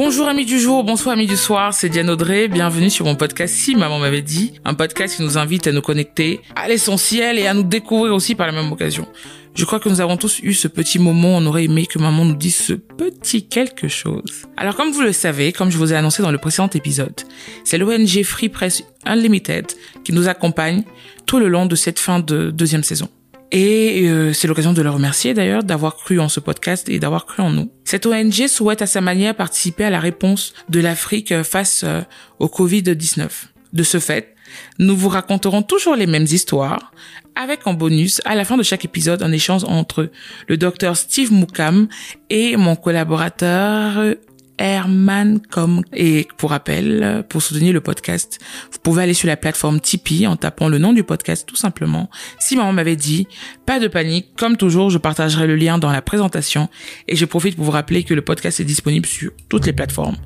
Bonjour amis du jour, bonsoir amis du soir, c'est Diane Audrey, bienvenue sur mon podcast Si Maman m'avait dit, un podcast qui nous invite à nous connecter à l'essentiel et à nous découvrir aussi par la même occasion. Je crois que nous avons tous eu ce petit moment, on aurait aimé que maman nous dise ce petit quelque chose. Alors comme vous le savez, comme je vous ai annoncé dans le précédent épisode, c'est l'ONG Free Press Unlimited qui nous accompagne tout le long de cette fin de deuxième saison. Et euh, c'est l'occasion de le remercier d'ailleurs d'avoir cru en ce podcast et d'avoir cru en nous. Cette ONG souhaite à sa manière participer à la réponse de l'Afrique face euh, au Covid-19. De ce fait, nous vous raconterons toujours les mêmes histoires, avec en bonus à la fin de chaque épisode un échange entre le docteur Steve Moukam et mon collaborateur Herman comme et pour rappel pour soutenir le podcast vous pouvez aller sur la plateforme Tipeee en tapant le nom du podcast tout simplement si maman m'avait dit pas de panique comme toujours je partagerai le lien dans la présentation et je profite pour vous rappeler que le podcast est disponible sur toutes les plateformes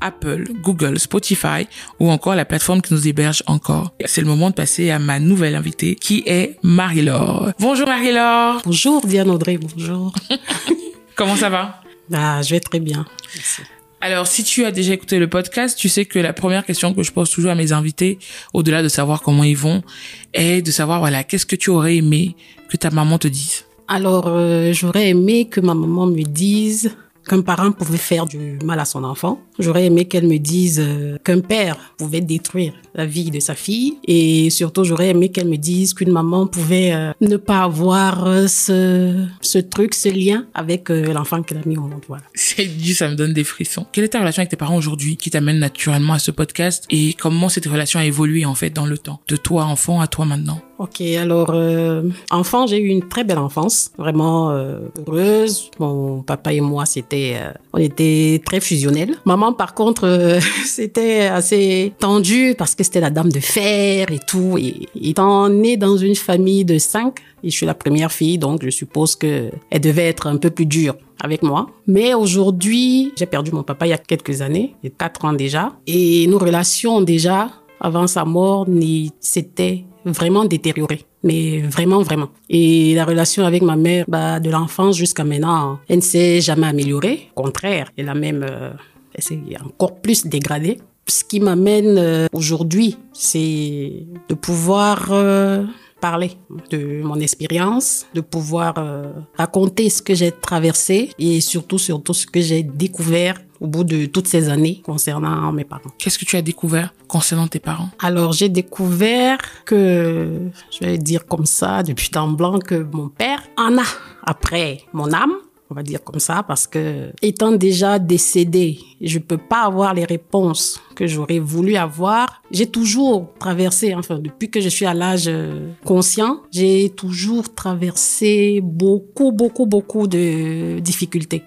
Apple, Google, Spotify ou encore la plateforme qui nous héberge encore. C'est le moment de passer à ma nouvelle invitée qui est Marie-Laure. Bonjour Marie-Laure. Bonjour Diane Audrey, bonjour. Comment ça va? Ah, je vais très bien. Merci. Alors, si tu as déjà écouté le podcast, tu sais que la première question que je pose toujours à mes invités, au-delà de savoir comment ils vont, est de savoir, voilà, qu'est-ce que tu aurais aimé que ta maman te dise? Alors, euh, j'aurais aimé que ma maman me dise qu'un parent pouvait faire du mal à son enfant. J'aurais aimé qu'elle me dise euh, qu'un père pouvait détruire la vie de sa fille. Et surtout, j'aurais aimé qu'elle me dise qu'une maman pouvait euh, ne pas avoir euh, ce, ce truc, ce lien avec l'enfant qu'elle a mis au monde. Voilà. C'est dit, ça me donne des frissons. Quelle est ta relation avec tes parents aujourd'hui qui t'amène naturellement à ce podcast et comment cette relation a évolué en fait dans le temps De toi enfant à toi maintenant? Ok, alors euh, enfant, j'ai eu une très belle enfance, vraiment euh, heureuse. Mon papa et moi, c'était, euh, on était très fusionnels. Maman, par contre, euh, c'était assez tendu parce que c'était la dame de fer et tout. Et étant née dans une famille de cinq, et je suis la première fille, donc je suppose que elle devait être un peu plus dure avec moi. Mais aujourd'hui, j'ai perdu mon papa il y a quelques années, il y a quatre ans déjà, et nos relations déjà avant sa mort, c'était vraiment détérioré. Mais vraiment, vraiment. Et la relation avec ma mère, bah, de l'enfance jusqu'à maintenant, elle ne s'est jamais améliorée. Au contraire, elle a même, euh, elle s'est encore plus dégradée. Ce qui m'amène euh, aujourd'hui, c'est de pouvoir euh, parler de mon expérience, de pouvoir euh, raconter ce que j'ai traversé et surtout, surtout ce que j'ai découvert au bout de toutes ces années concernant mes parents. Qu'est-ce que tu as découvert concernant tes parents? Alors, j'ai découvert que, je vais dire comme ça, depuis temps blanc, que mon père en a après mon âme. On va dire comme ça parce que étant déjà décédé, je peux pas avoir les réponses que j'aurais voulu avoir. J'ai toujours traversé, enfin depuis que je suis à l'âge euh, conscient, j'ai toujours traversé beaucoup, beaucoup, beaucoup de difficultés.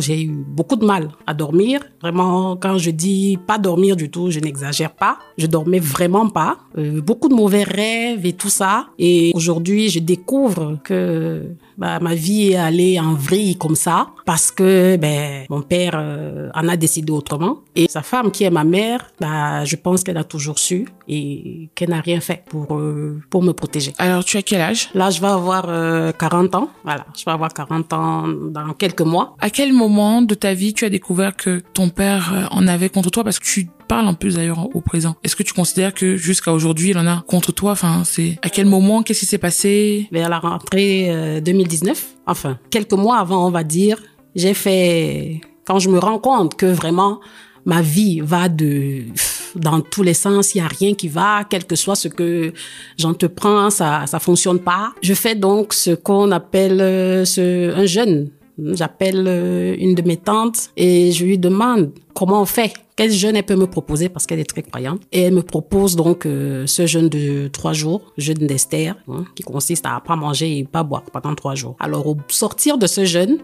J'ai eu beaucoup de mal à dormir. Vraiment, quand je dis pas dormir du tout, je n'exagère pas. Je dormais vraiment pas. Euh, beaucoup de mauvais rêves et tout ça. Et aujourd'hui, je découvre que bah, ma vie est allée en vrille comme ça parce que ben, mon père euh, en a décidé autrement. Et sa femme, qui est ma mère, bah, je pense qu'elle a toujours su et qu'elle n'a rien fait pour, euh, pour me protéger. Alors, tu as quel âge? Là, je vais avoir euh, 40 ans. Voilà, je vais avoir 40 ans dans quelques mois. À quel moment de ta vie tu as découvert que ton père euh, en avait contre toi? Parce que tu parles un peu d'ailleurs au présent. Est-ce que tu considères que jusqu'à aujourd'hui, il en a contre toi? Enfin, c'est à quel moment? Qu'est-ce qui s'est passé? Vers la rentrée euh, 2019, enfin, quelques mois avant, on va dire, j'ai fait... Quand je me rends compte que vraiment ma vie va de dans tous les sens, il y a rien qui va, quel que soit ce que j'entreprends, ça ça fonctionne pas. Je fais donc ce qu'on appelle euh, ce un jeûne. J'appelle euh, une de mes tantes et je lui demande comment on fait, quel jeûne elle peut me proposer parce qu'elle est très croyante. Et elle me propose donc euh, ce jeûne de trois jours, jeûne d'Esther, hein, qui consiste à pas manger et pas boire pendant trois jours. Alors au sortir de ce jeûne,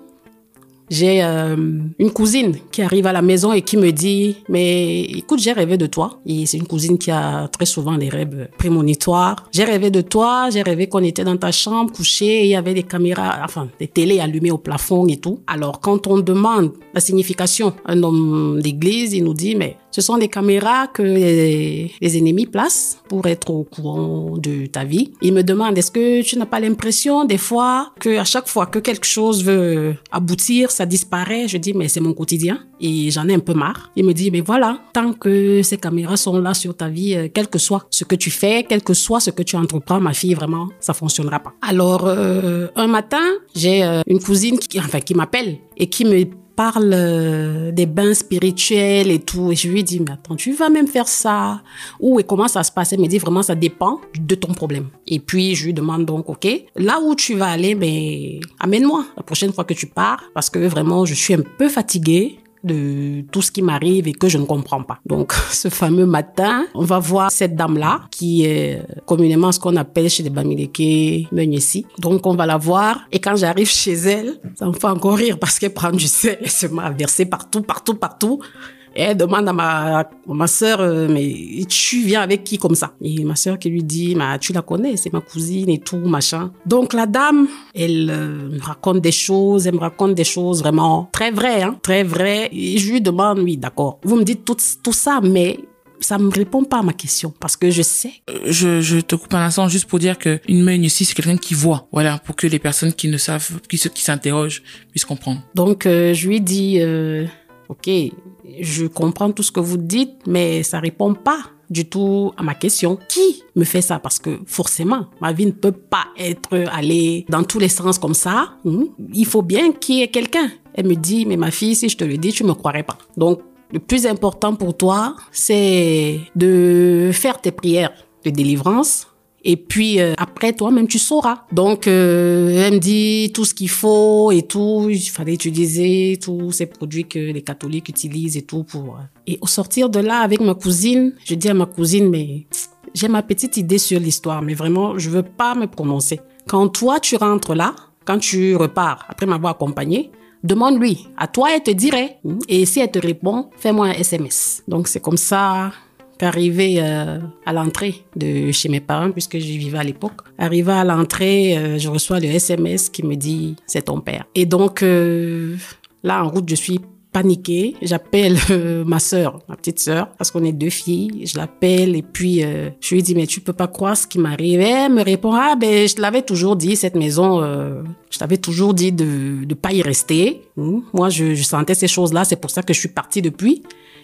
j'ai euh, une cousine qui arrive à la maison et qui me dit, mais écoute, j'ai rêvé de toi. Et c'est une cousine qui a très souvent des rêves prémonitoires. J'ai rêvé de toi, j'ai rêvé qu'on était dans ta chambre couché il y avait des caméras, enfin, des télés allumées au plafond et tout. Alors, quand on demande la signification, un homme d'église, il nous dit, mais ce sont des caméras que les, ennemis placent pour être au courant de ta vie. Il me demande, est-ce que tu n'as pas l'impression des fois que à chaque fois que quelque chose veut aboutir, ça disparaît? Je dis, mais c'est mon quotidien et j'en ai un peu marre. Il me dit, mais voilà, tant que ces caméras sont là sur ta vie, euh, quel que soit ce que tu fais, quel que soit ce que tu entreprends, ma fille, vraiment, ça fonctionnera pas. Alors, euh, un matin, j'ai euh, une cousine qui, enfin, qui m'appelle et qui me parle euh, des bains spirituels et tout. Et je lui dis, mais attends, tu vas même faire ça? Où et comment ça se passe? Elle me dit, vraiment, ça dépend de ton problème. Et puis, je lui demande donc, OK, là où tu vas aller, mais amène-moi la prochaine fois que tu pars, parce que vraiment, je suis un peu fatiguée de tout ce qui m'arrive et que je ne comprends pas. Donc, ce fameux matin, on va voir cette dame-là, qui est communément ce qu'on appelle chez les Bamileke Menyesi. Donc, on va la voir. Et quand j'arrive chez elle, ça me fait encore rire parce qu'elle prend du sel et se met à verser partout, partout, partout. Et elle demande à ma, ma sœur, euh, mais tu viens avec qui comme ça? Et ma sœur qui lui dit, mais tu la connais, c'est ma cousine et tout, machin. Donc la dame, elle euh, me raconte des choses, elle me raconte des choses vraiment très vraies, hein, très vraies. Et je lui demande, oui, d'accord, vous me dites tout, tout ça, mais ça me répond pas à ma question parce que je sais. Euh, je, je te coupe un instant juste pour dire que une main ici c'est quelqu'un qui voit, voilà, pour que les personnes qui ne savent, qui qui s'interrogent puissent comprendre. Donc je lui dis, euh, ok, je comprends tout ce que vous dites, mais ça répond pas du tout à ma question. Qui me fait ça? Parce que forcément, ma vie ne peut pas être allée dans tous les sens comme ça. Hmm? Il faut bien qu'il y ait quelqu'un. Elle me dit, mais ma fille, si je te le dis, tu me croirais pas. Donc, le plus important pour toi, c'est de faire tes prières de délivrance et puis euh, après toi-même tu sauras. Donc euh, elle me dit tout ce qu'il faut et tout. Il fallait utiliser tous ces produits que les catholiques utilisent et tout pour. Euh. Et au sortir de là avec ma cousine, je dis à ma cousine mais j'ai ma petite idée sur l'histoire, mais vraiment je veux pas me prononcer. Quand toi tu rentres là, quand tu repars après m'avoir accompagné, demande-lui. À toi elle te dirait. Et si elle te répond, fais-moi un SMS. Donc c'est comme ça Arrivé euh, à l'entrée de chez mes parents, puisque j'y vivais à l'époque, arrivé à l'entrée, euh, je reçois le SMS qui me dit c'est ton père. Et donc euh, là en route, je suis paniquée. J'appelle ma sœur, ma petite sœur, parce qu'on est deux filles. Je l'appelle et puis je lui dis mais tu peux pas croire ce qui m'arrive. Elle me répond ah ben je te l'avais toujours dit cette maison, je t'avais toujours dit de de pas y rester. Hmm. Moi je, je sentais ces choses là, c'est pour ça que je suis partie depuis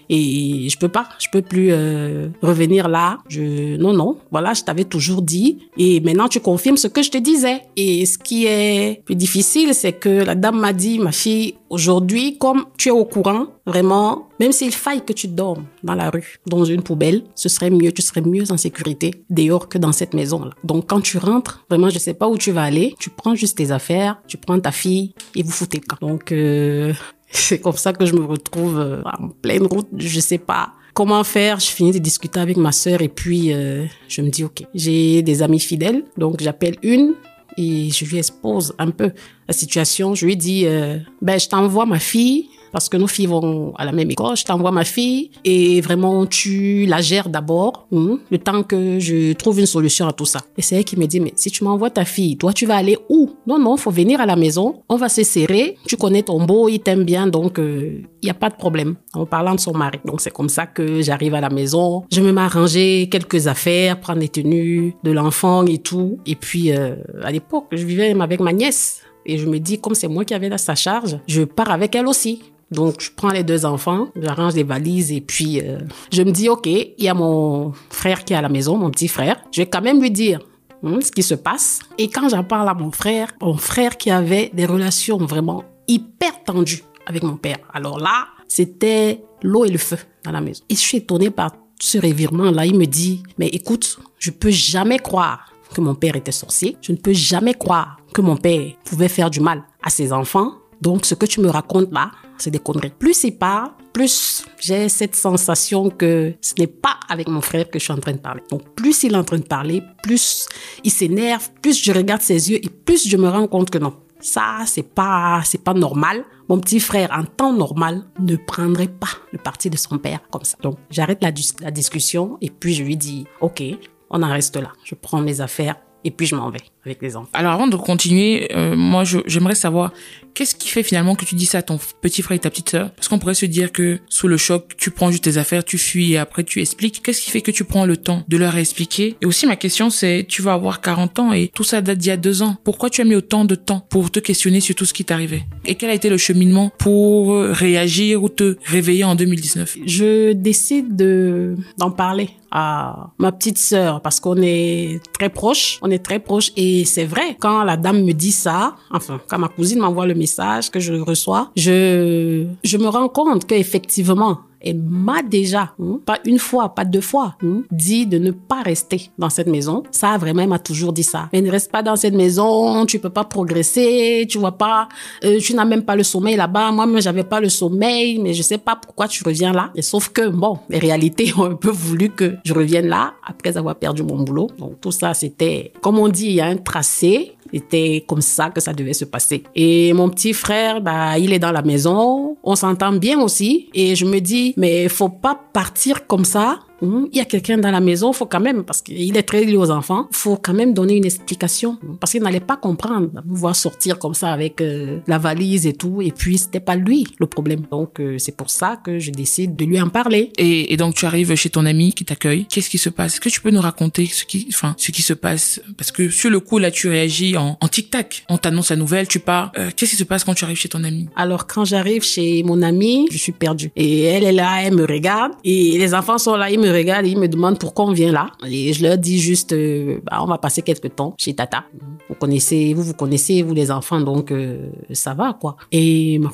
et je peux pas, je peux plus euh, revenir là. Je non non, voilà, je t'avais toujours dit et maintenant tu confirmes ce que je te disais. Et ce qui est plus difficile, c'est que la dame m'a dit ma fille, aujourd'hui comme tu es au courant, vraiment, même s'il faille que tu dormes dans la rue, dans une poubelle, ce serait mieux, tu serais mieux en sécurité dehors que dans cette maison là. Donc quand tu rentres, vraiment je sais pas où tu vas aller, tu prends juste tes affaires, tu prends ta fille et vous foutez quand. Donc euh, c'est comme ça que je me retrouve euh, en pleine route, je sais pas comment faire. Je finis de discuter avec ma sœur et puis euh, je me dis ok, j'ai des amis fidèles, donc j'appelle une et je lui expose un peu la situation. Je lui dis euh, ben je t'envoie ma fille parce que nos filles vont à la même école. Je t'envoie ma fille et vraiment tu la gères d'abord, hein, le temps que je trouve une solution à tout ça. Et c'est elle qui me dit, mais si tu m'envoies ta fille, toi tu vas aller où? Non, non, faut venir à la maison, on va se serrer, tu connais ton beau, il t'aime bien, donc il euh, n'y a pas de problème en parlant de son mari. Donc c'est comme ça que j'arrive à la maison, je me mets à ranger quelques affaires, prendre les tenues de l'enfant et tout. Et puis euh, à l'époque, je vivais avec ma nièce. Et je me dis, comme c'est moi qui avais sa charge, je pars avec elle aussi. Donc, je prends les deux enfants, j'arrange les valises et puis euh, je me dis, OK, il y a mon frère qui est à la maison, mon petit frère. Je vais quand même lui dire hein, ce qui se passe. Et quand j'en parle à mon frère, mon frère qui avait des relations vraiment hyper tendues avec mon père. Alors là, c'était l'eau et le feu dans la maison. Et je suis étonnée par ce revirement-là. Il me dit, mais écoute, je peux jamais croire que mon père était sorcier. Je ne peux jamais croire que mon père pouvait faire du mal à ses enfants. Donc, ce que tu me racontes là, c'est des conneries. Plus il parle, plus j'ai cette sensation que ce n'est pas avec mon frère que je suis en train de parler. Donc plus il est en train de parler, plus il s'énerve, plus je regarde ses yeux et plus je me rends compte que non, ça, c'est pas, c'est pas normal. Mon petit frère, en temps normal, ne prendrait pas le parti de son père comme ça. Donc, j'arrête la, la discussion et puis je lui dis, OK, on en reste là. Je prends mes affaires et puis je m'en vais avec les enfants. Alors avant de continuer, euh, moi j'aimerais savoir qu'est-ce qui fait finalement que tu dis ça à ton petit frère et ta petite sœur? Parce qu'on pourrait se dire que sous le choc, tu prends juste tes affaires, tu fuis et après tu expliques. Qu'est-ce qui fait que tu prends le temps de leur expliquer? Et aussi ma question c'est, tu vas avoir 40 ans et tout ça date d'il y a deux ans. Pourquoi tu as mis autant de temps pour te questionner sur tout ce qui t'arrivait Et quel a été le cheminement pour réagir ou te réveiller en 2019 Je décide de d'en parler à ma petite sœur parce qu'on est très proches, on est très proches. Et c'est vrai quand la dame me dit ça, enfin quand ma cousine m'envoie le message que je reçois, je je me rends compte qu'effectivement elle m'a déjà, hein, pas une fois, pas deux fois, hein, dit de ne pas rester dans cette maison. Ça, vraiment, elle m'a toujours dit ça. Mais ne reste pas dans cette maison, tu peux pas progresser, tu vois pas, euh, tu n'as même pas le sommeil là-bas. Moi-même, j'avais pas le sommeil, mais je sais pas pourquoi tu reviens là. Et sauf que, bon, les réalités ont un peu voulu que je revienne là après avoir perdu mon boulot. Donc, tout ça, c'était, comme on dit, il y a un tracé. C'était comme ça que ça devait se passer. Et mon petit frère, bah, il est dans la maison. On s'entend bien aussi. Et je me dis, mais faut pas partir comme ça il y a quelqu'un dans la maison, faut quand même, parce qu'il est très lié aux enfants, faut quand même donner une explication. Parce qu'il n'allait pas comprendre, voir sortir comme ça avec euh, la valise et tout. Et puis, c'était pas lui le problème. Donc, euh, c'est pour ça que je décide de lui en parler. Et, et donc, tu arrives chez ton ami qui t'accueille. Qu'est-ce qui se passe? Est-ce que tu peux nous raconter ce qui, enfin, ce qui se passe? Parce que sur le coup, là, tu réagis en, en tic-tac. On t'annonce la nouvelle, tu pars. Euh, qu'est-ce qui se passe quand tu arrives chez ton ami? Alors, quand j'arrive chez mon ami, je suis perdue. Et elle est là, elle me regarde. Et les enfants sont là, ils me me regardent, ils me demandent pourquoi on vient là. Et je leur dis juste, euh, bah, on va passer quelques temps chez Tata. Vous connaissez, vous vous connaissez, vous les enfants, donc euh, ça va quoi. Et mon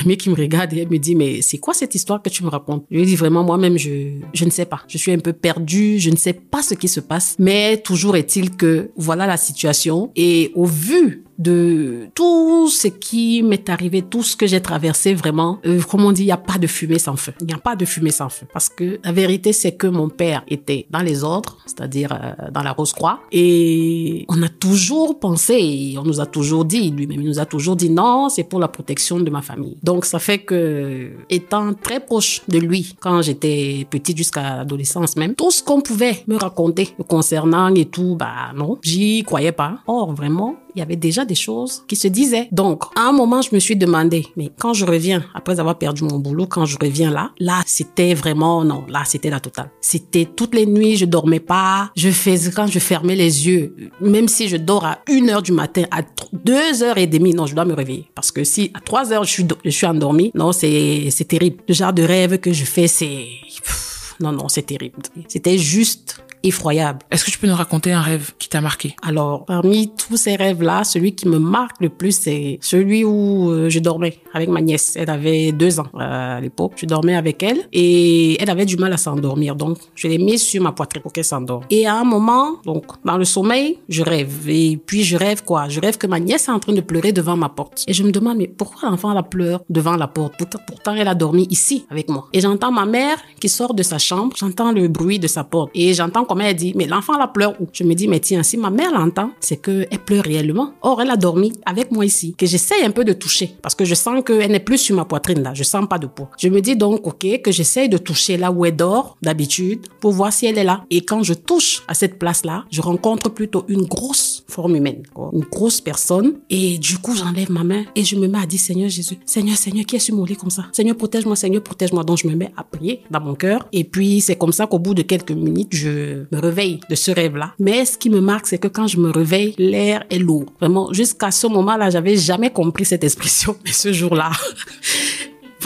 ami qui me regarde, elle me dit, mais c'est quoi cette histoire que tu me racontes? Je lui dis vraiment, moi-même, je, je ne sais pas. Je suis un peu perdue, je ne sais pas ce qui se passe. Mais toujours est-il que voilà la situation. Et au vu de tout ce qui m'est arrivé, tout ce que j'ai traversé vraiment. Euh, comme on dit, il n'y a pas de fumée sans feu. Il n'y a pas de fumée sans feu. Parce que la vérité, c'est que mon père était dans les ordres, c'est-à-dire euh, dans la Rose-Croix. Et on a toujours pensé, on nous a toujours dit, lui-même, il nous a toujours dit non, c'est pour la protection de ma famille. Donc ça fait que, étant très proche de lui, quand j'étais petite jusqu'à l'adolescence même, tout ce qu'on pouvait me raconter concernant et tout, bah non, j'y croyais pas. Or, vraiment, il y avait déjà des choses qui se disaient. Donc, à un moment, je me suis demandé, mais quand je reviens, après avoir perdu mon boulot, quand je reviens là, là, c'était vraiment, non, là, c'était la totale. C'était toutes les nuits, je dormais pas, je faisais, quand je fermais les yeux, même si je dors à une heure du matin, à deux heures et demie, non, je dois me réveiller. Parce que si à trois heures, je suis, je suis endormie, non, c'est terrible. Le genre de rêve que je fais, c'est, non, non, c'est terrible. C'était juste effroyable. Est-ce que tu peux nous raconter un rêve qui t'a marqué? Alors, parmi tous ces rêves-là, celui qui me marque le plus, c'est celui où euh, je dormais avec ma nièce. Elle avait deux ans euh, à l'époque. Je dormais avec elle et elle avait du mal à s'endormir. Donc, je l'ai mise sur ma poitrine pour qu'elle s'endorme. Et à un moment, donc, dans le sommeil, je rêve. Et puis, je rêve quoi? Je rêve que ma nièce est en train de pleurer devant ma porte. Et je me demande, mais pourquoi l'enfant la pleure devant la porte? Pourtant, elle a dormi ici avec moi. Et j'entends ma mère qui sort de sa chambre. J'entends le bruit de sa porte. Et j'entends comme elle dit, mais l'enfant la pleure où Je me dis, mais tiens, si ma mère l'entend, c'est qu'elle pleure réellement. Or, elle a dormi avec moi ici, que j'essaye un peu de toucher, parce que je sens qu'elle n'est plus sur ma poitrine là, je sens pas de poids. Je me dis donc, ok, que j'essaye de toucher là où elle dort d'habitude, pour voir si elle est là. Et quand je touche à cette place-là, je rencontre plutôt une grosse forme humaine, une grosse personne. Et du coup, j'enlève ma main et je me mets à dire, Seigneur Jésus, Seigneur, Seigneur, qui est sur mon lit comme ça? Seigneur, protège-moi, Seigneur, protège-moi. Donc, je me mets à prier dans mon cœur. Et puis, c'est comme ça qu'au bout de quelques minutes, je me réveille de ce rêve-là. Mais ce qui me marque, c'est que quand je me réveille, l'air est lourd. Vraiment, jusqu'à ce moment-là, j'avais jamais compris cette expression. Mais ce jour-là,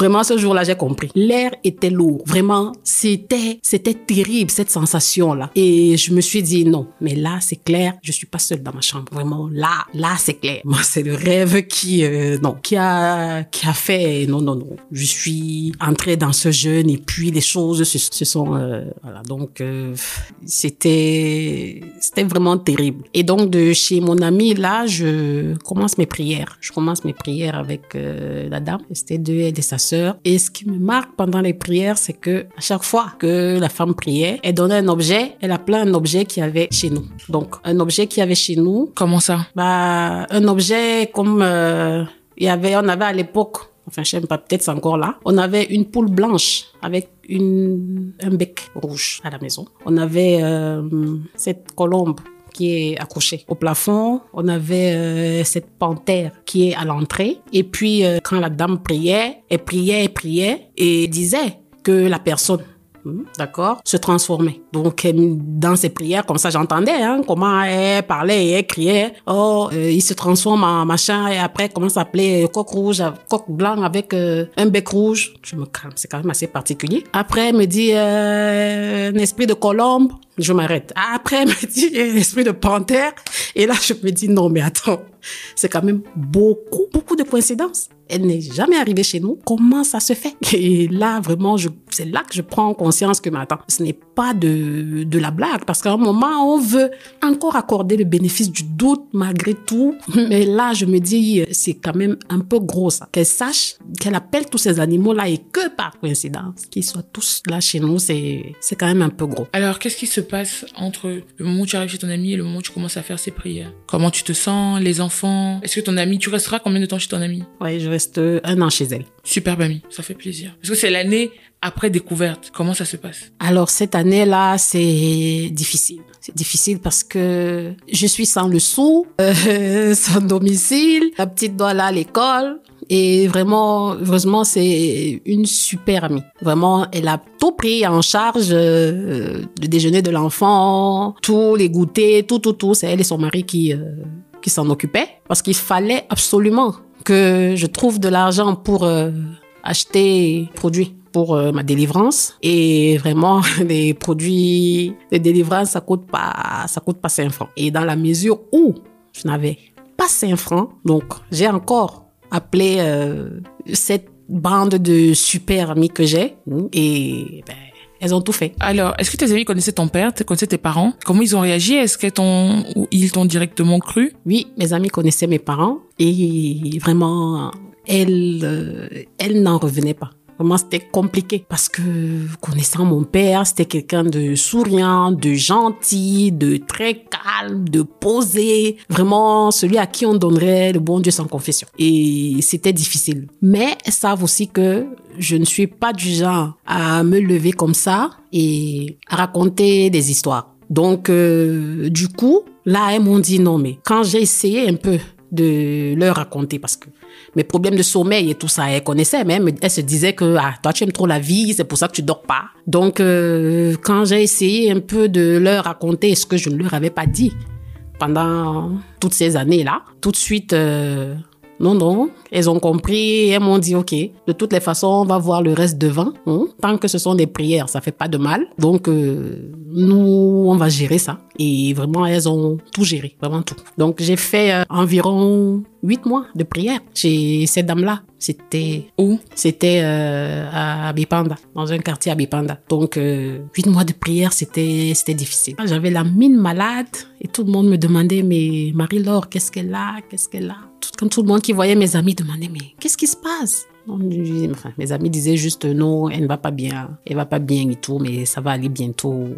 Vraiment, ce jour-là, j'ai compris. L'air était lourd. Vraiment, c'était, c'était terrible, cette sensation-là. Et je me suis dit, non, mais là, c'est clair, je suis pas seule dans ma chambre. Vraiment, là, là, c'est clair. Moi, c'est le rêve qui, euh, non, qui a, qui a fait, non, non, non. Je suis entrée dans ce jeûne et puis les choses se, sont, euh, voilà. Donc, euh, c'était, c'était vraiment terrible. Et donc, de chez mon ami, là, je commence mes prières. Je commence mes prières avec la dame. C'était deux et sa Et ce qui me marque pendant les prières, c'est que à chaque fois que la femme priait, elle donnait un objet, elle appelait un objet qu'il y avait chez nous. Donc, un objet qu'il y avait chez nous, Comment ça? Bah, un objet comme euh, il y avait, on avait à l'époque, enfin je sais pas, peut-être c'est encore là, on avait une poule blanche avec une un bec rouge à la maison. On avait euh, cette colombe qui est accrochée au plafond. On avait euh, cette panthère qui est à l'entrée. Et puis euh, quand la dame priait, elle priait, elle priait et disait que la personne Hmm, D'accord Se transformer. Donc, dans ses prières, comme ça, j'entendais hein, comment elle parlait et elle criait. Oh, euh, il se transforme en machin. Et après, comment s'appelait Coq rouge, coq blanc avec un bec rouge. Je me calme, c'est quand même assez particulier. Après, elle me dit un esprit de colombe. Je m'arrête. Après, elle me dit un esprit de panthère. Et là, je me dis non, mais attends. C'est quand même beaucoup, beaucoup de coïncidences. Elle n'est jamais arrivée chez nous. Comment ça se fait? Et là, vraiment, c'est là que je prends conscience que, mais attends, ce n'est pas de, de la blague. Parce qu'à un moment, on veut encore accorder le bénéfice du doute malgré tout. Mais là, je me dis, c'est quand même un peu gros ça. Qu'elle sache, qu'elle appelle tous ces animaux-là et que par coïncidence, qu'ils soient tous là chez nous, c'est, c'est quand même un peu gros. Alors, qu'est-ce qui se passe entre le moment où tu arrives chez ton ami et le moment où tu commences à faire ses prières Comment tu te sens Les enfants? Est-ce que ton ami, tu resteras combien de temps chez ton ami? Ouais, je reste un an chez elle. Superbe ami, ça fait plaisir. Parce que c'est l'année après découverte? Comment ça se passe? Alors cette année-là, c'est difficile. C'est difficile parce que je suis sans le sou, euh, sans domicile. La petite doit aller à l'école. Et vraiment, heureusement, c'est une super amie. Vraiment, elle a tout pris en charge, euh, le déjeuner de l'enfant, tous les goûters, tout, tout, tout. C'est elle et son mari qui, euh, qui s'en occupaient. Parce qu'il fallait absolument que je trouve de l'argent pour euh, acheter produits pour euh, ma délivrance et vraiment les produits de délivrance ça coûte pas ça coûte pas 5 francs et dans la mesure où je n'avais pas 5 francs donc j'ai encore appelé euh, cette bande de super amis que j'ai. Et ben, elles ont tout fait. Alors, est-ce que tes amis connaissaient ton père, connaissaient tes parents? Comment ils ont réagi? Est-ce qu'ils t'ont ou ils t'ont directement cru? Oui, mes amis connaissaient mes parents et vraiment, elles, euh, elles n'en revenaient pas. Vraiment, c'était compliqué parce que connaissant mon père, c'était quelqu'un de souriant, de gentil, de très calme, de posé. Vraiment, celui à qui on donnerait le bon Dieu sans confession. Et c'était difficile. Mais savent aussi que je ne suis pas du genre à me lever comme ça et à raconter des histoires. Donc, euh, du coup, là, elles m'ont dit non, mais quand j'ai essayé un peu de leur raconter parce que mes problèmes de sommeil et tout ça, elle connaissait même. Elle se disait que ah, toi tu aimes trop la vie, c'est pour ça que tu dors pas. Donc euh, quand j'ai essayé un peu de leur raconter ce que je ne leur avais pas dit pendant toutes ces années là, tout de suite euh, non, non, elles ont compris, elles m'ont dit, OK, de toutes les façons, on va voir le reste devant. Hein? Tant que ce sont des prières, ça fait pas de mal. Donc, euh, nous, on va gérer ça. Et vraiment, elles ont tout géré, vraiment tout. Donc, j'ai fait euh, environ huit mois de prière chez cette dame-là. C'était Où? C'était euh, à Bipanda, dans un quartier à Bipanda. Donc, huit mois de prière, c'était c'était difficile. J'avais la mine malade et tout le monde me demandait, mais Marie-Laure, qu'est-ce qu'elle a? Qu'est-ce qu'elle a? Tout, Comme tout le monde qui voyait mes amis demandait, mais qu'est-ce qui se passe? Enfin, mes amis disaient juste non, elle ne va pas bien, elle va pas bien et tout, mais ça va aller bientôt.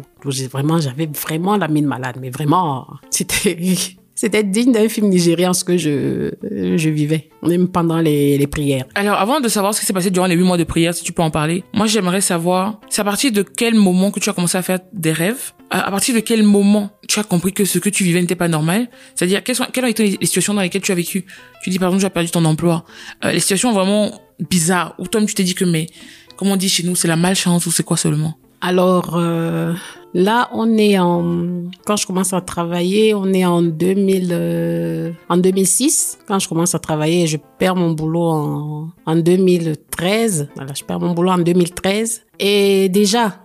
Vraiment, j'avais vraiment la mine malade, mais vraiment, c'était c'était digne d'un film nigérien ce que je, je vivais, même pendant les, les prières. Alors, avant de savoir ce qui s'est passé durant les huit mois de prière, si tu peux en parler, moi j'aimerais savoir, c'est à partir de quel moment que tu as commencé à faire des rêves? À partir de quel moment tu as compris que ce que tu vivais n'était pas normal? C'est-à-dire, quelles, sont, quelles ont été les situations dans lesquelles tu as vécu? Tu dis par exemple, tu as perdu ton emploi. Euh, les situations vraiment bizarres, où toi tu t'es dit que, mais, comme on dit chez nous, c'est la malchance ou c'est quoi seulement? Alors, euh, Là, on est en, quand je commence à travailler, on est en 2000, euh, en 2006. Quand je commence à travailler, je perds mon boulot en, en 2013. Voilà, je perds mon boulot en 2013. Et déjà,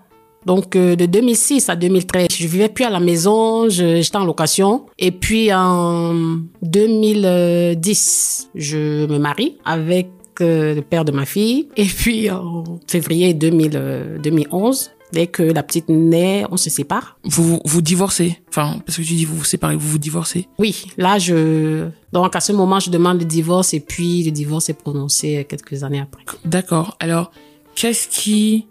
donc euh, de 2006 à 2013, je vivais plus à la maison, j'étais en location. Et puis en 2010, je me marie avec euh, le père de ma fille. Et puis en février 2000, euh, 2011, Dès que la petite naît, on se sépare. Vous vous divorcez? Enfin, parce que tu dis vous vous séparez, vous vous divorcez? Oui, là, je... Donc, à ce moment, je demande le divorce et puis le divorce est prononcé quelques années après. D'accord. Alors, qu'est-ce qui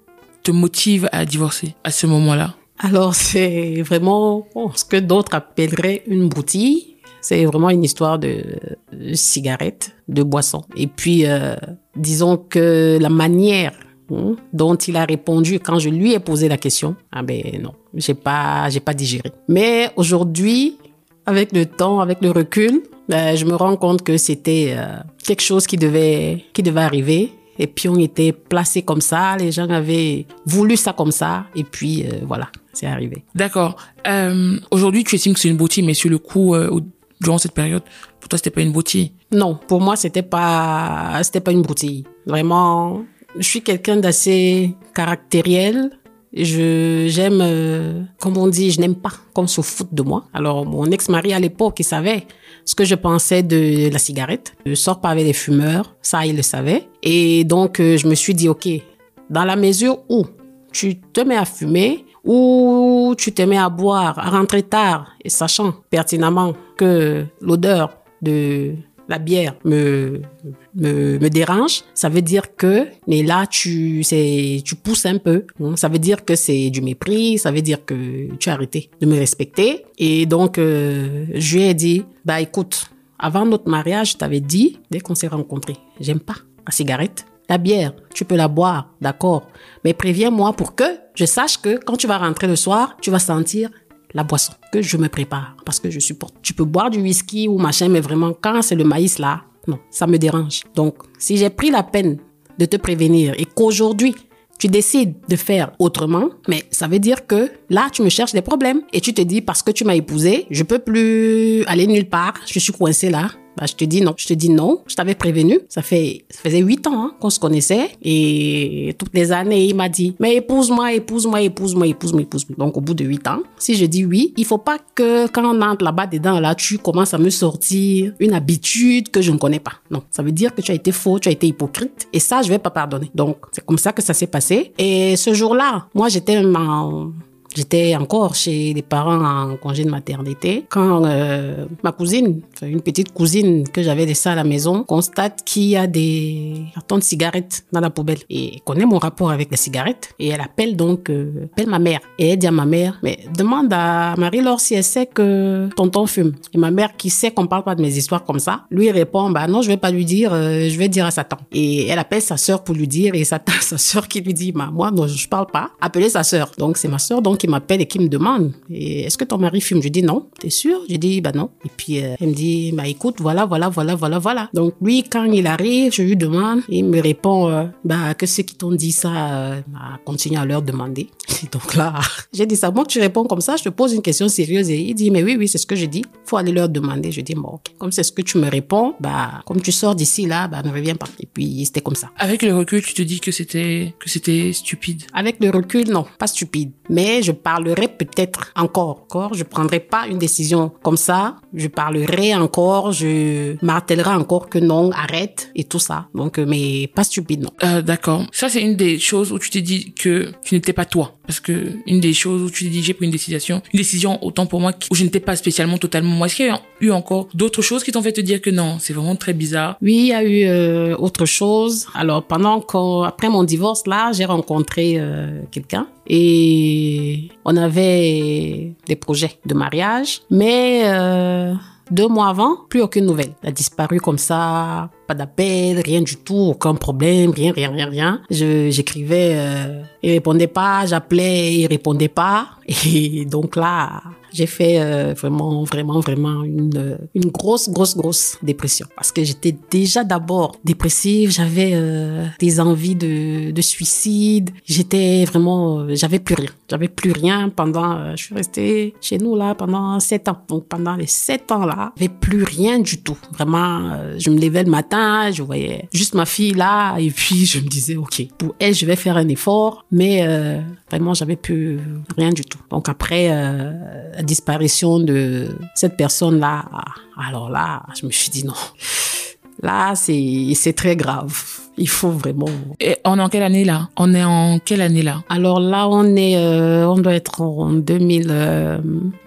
te motive à divorcer à ce moment-là? Alors, c'est vraiment ce que d'autres appelleraient une broutille. C'est vraiment une histoire de, cigarettes, de boissons. Et puis, euh, disons que la manière hein, dont il a répondu quand je lui ai posé la question, ah ben non, j'ai pas, j'ai pas digéré. Mais aujourd'hui, avec le temps, avec le recul, ben, je me rends compte que c'était euh, quelque chose qui devait, qui devait arriver. Et puis on était placé comme ça, les gens avaient voulu ça comme ça, et puis euh, voilà, c'est arrivé. D'accord. Euh, Aujourd'hui, tu estimes que c'est une broutille, mais sur le coup, euh, durant cette période, pour toi, c'était pas une broutille. Non, pour moi, c'était pas, c'était pas une broutille. Vraiment, je suis quelqu'un d'assez caractériel. Je, j'aime, comme on dit, je n'aime pas qu'on se foute de moi. Alors, mon ex-mari à l'époque, il savait ce que je pensais de la cigarette. Je sors pas avec les fumeurs. Ça, il le savait. Et donc, euh, je me suis dit, OK, dans la mesure où tu te mets à fumer ou tu te mets à boire, à rentrer tard et sachant pertinemment que l'odeur de la bière me, me, dérange, ça veut dire que, mais là, tu, c'est, tu pousses un peu. hein. Ça veut dire que c'est du mépris, ça veut dire que tu as arrêté de me respecter. Et donc, euh, je lui ai dit, bah écoute, avant notre mariage, je t'avais dit, dès qu'on s'est rencontrés, j'aime pas la cigarette. La bière, tu peux la boire, d'accord. Mais préviens-moi pour que je sache que quand tu vas rentrer le soir, tu vas sentir la boisson que je me prépare parce que je supporte. Tu peux boire du whisky ou machin, mais vraiment, quand c'est le maïs là, non, ça me dérange. Donc, si j'ai pris la peine de te prévenir et qu'aujourd'hui, tu décides de faire autrement, mais ça veut dire que là, tu me cherches des problèmes et tu te dis parce que tu m'as épousé, je peux plus aller nulle part, je suis coincé là. Bah, je te dis non. Je te dis non. Je t'avais prévenu. Ça fait, ça faisait huit ans hein, qu'on se connaissait. Et toutes les années, il m'a dit, mais épouse-moi, épouse-moi, épouse-moi, épouse-moi, épouse-moi. Donc, au bout de huit ans, si je dis oui, il faut pas que quand on entre là-bas dedans, là, tu commences à me sortir une habitude que je ne connais pas. Non. Ça veut dire que tu as été faux, tu as été hypocrite. Et ça, je vais pas pardonner. Donc, c'est comme ça que ça s'est passé. Et ce jour-là, moi, j'étais en, J'étais encore chez les parents en congé de maternité quand euh, ma cousine, une petite cousine que j'avais laissée à la maison, constate qu'il y a des cartons de cigarettes dans la poubelle et connaît mon rapport avec les cigarettes et elle appelle donc euh, appelle ma mère et elle dit à ma mère mais demande à Marie-Laure si elle sait que tonton fume et ma mère qui sait qu'on parle pas de mes histoires comme ça lui répond bah non je vais pas lui dire euh, je vais dire à sa tante et elle appelle sa sœur pour lui dire et sa tante, sa sœur qui lui dit bah moi non je parle pas appelez sa sœur. Donc c'est ma sœur donc qui m'appelle et qui me demande est-ce que ton mari fume? Je dis non t'es sûr? Je dis bah non. Et puis euh, elle me dit bah écoute voilà voilà voilà voilà voilà. Donc lui quand il arrive je lui demande il me répond euh, bah que ceux qui t'ont dit ça euh, bah, continue à leur demander. Et donc là j'ai dit ça moi tu réponds comme ça je te pose une question sérieuse. Et il dit mais oui oui c'est ce que je dis faut aller leur demander. Je dis bon ok. Comme c'est ce que tu me réponds bah comme tu sors d'ici là bah ne reviens pas. Et puis c'était comme ça. Avec le recul, tu te dis que c'était que c'était stupide? avec le recul, non, pas stupide. Mais je parlerai peut-être encore. encore. Je prendrai pas une décision comme ça. Je parlerai encore. Je martellerai encore que non, arrête et tout ça. Donc, euh, mais pas stupide, non. Euh, D'accord. Ça, c'est une des choses où tu t'es dit que tu n'étais pas toi. Parce que une des choses où tu t'es dit j'ai pris une décision, une décision autant pour moi où je n'étais pas spécialement totalement moi. Est-ce qu'il y a eu encore d'autres choses qui t'ont fait te dire que non, c'est vraiment très bizarre? Oui, il y a eu euh, autre chose. Alors, pendant qu'on, après mon divorce, là, j'ai rencontré euh, quelqu'un et on avait des projets de mariage, mais euh, deux mois avant, plus aucune nouvelle. Il a disparu comme ça, pas d'appel, rien du tout, aucun problème, rien, rien, rien, rien. J'écrivais, euh, il répondait pas, j'appelais, il répondait pas. Et donc là, j'ai fait euh, vraiment, vraiment, vraiment une, une grosse, grosse, grosse dépression. Parce que j'étais déjà d'abord dépressive, j'avais euh, des envies de, de suicide, j'étais vraiment, euh, j'avais plus rien. J'avais plus rien pendant, je suis restée chez nous là pendant sept ans. Donc pendant les sept ans là, j'avais plus rien du tout. Vraiment, je me levais le matin, je voyais juste ma fille là, et puis je me disais, ok, pour elle, je vais faire un effort, mais euh, vraiment, j'avais plus rien du tout. Donc après euh, la disparition de cette personne là, alors là, je me suis dit non. Là, c'est c'est très grave. il faut vraiment. Et on est en quelle année là? On est en quelle année là? Alors là, on est, euh, on doit être en 2000, euh,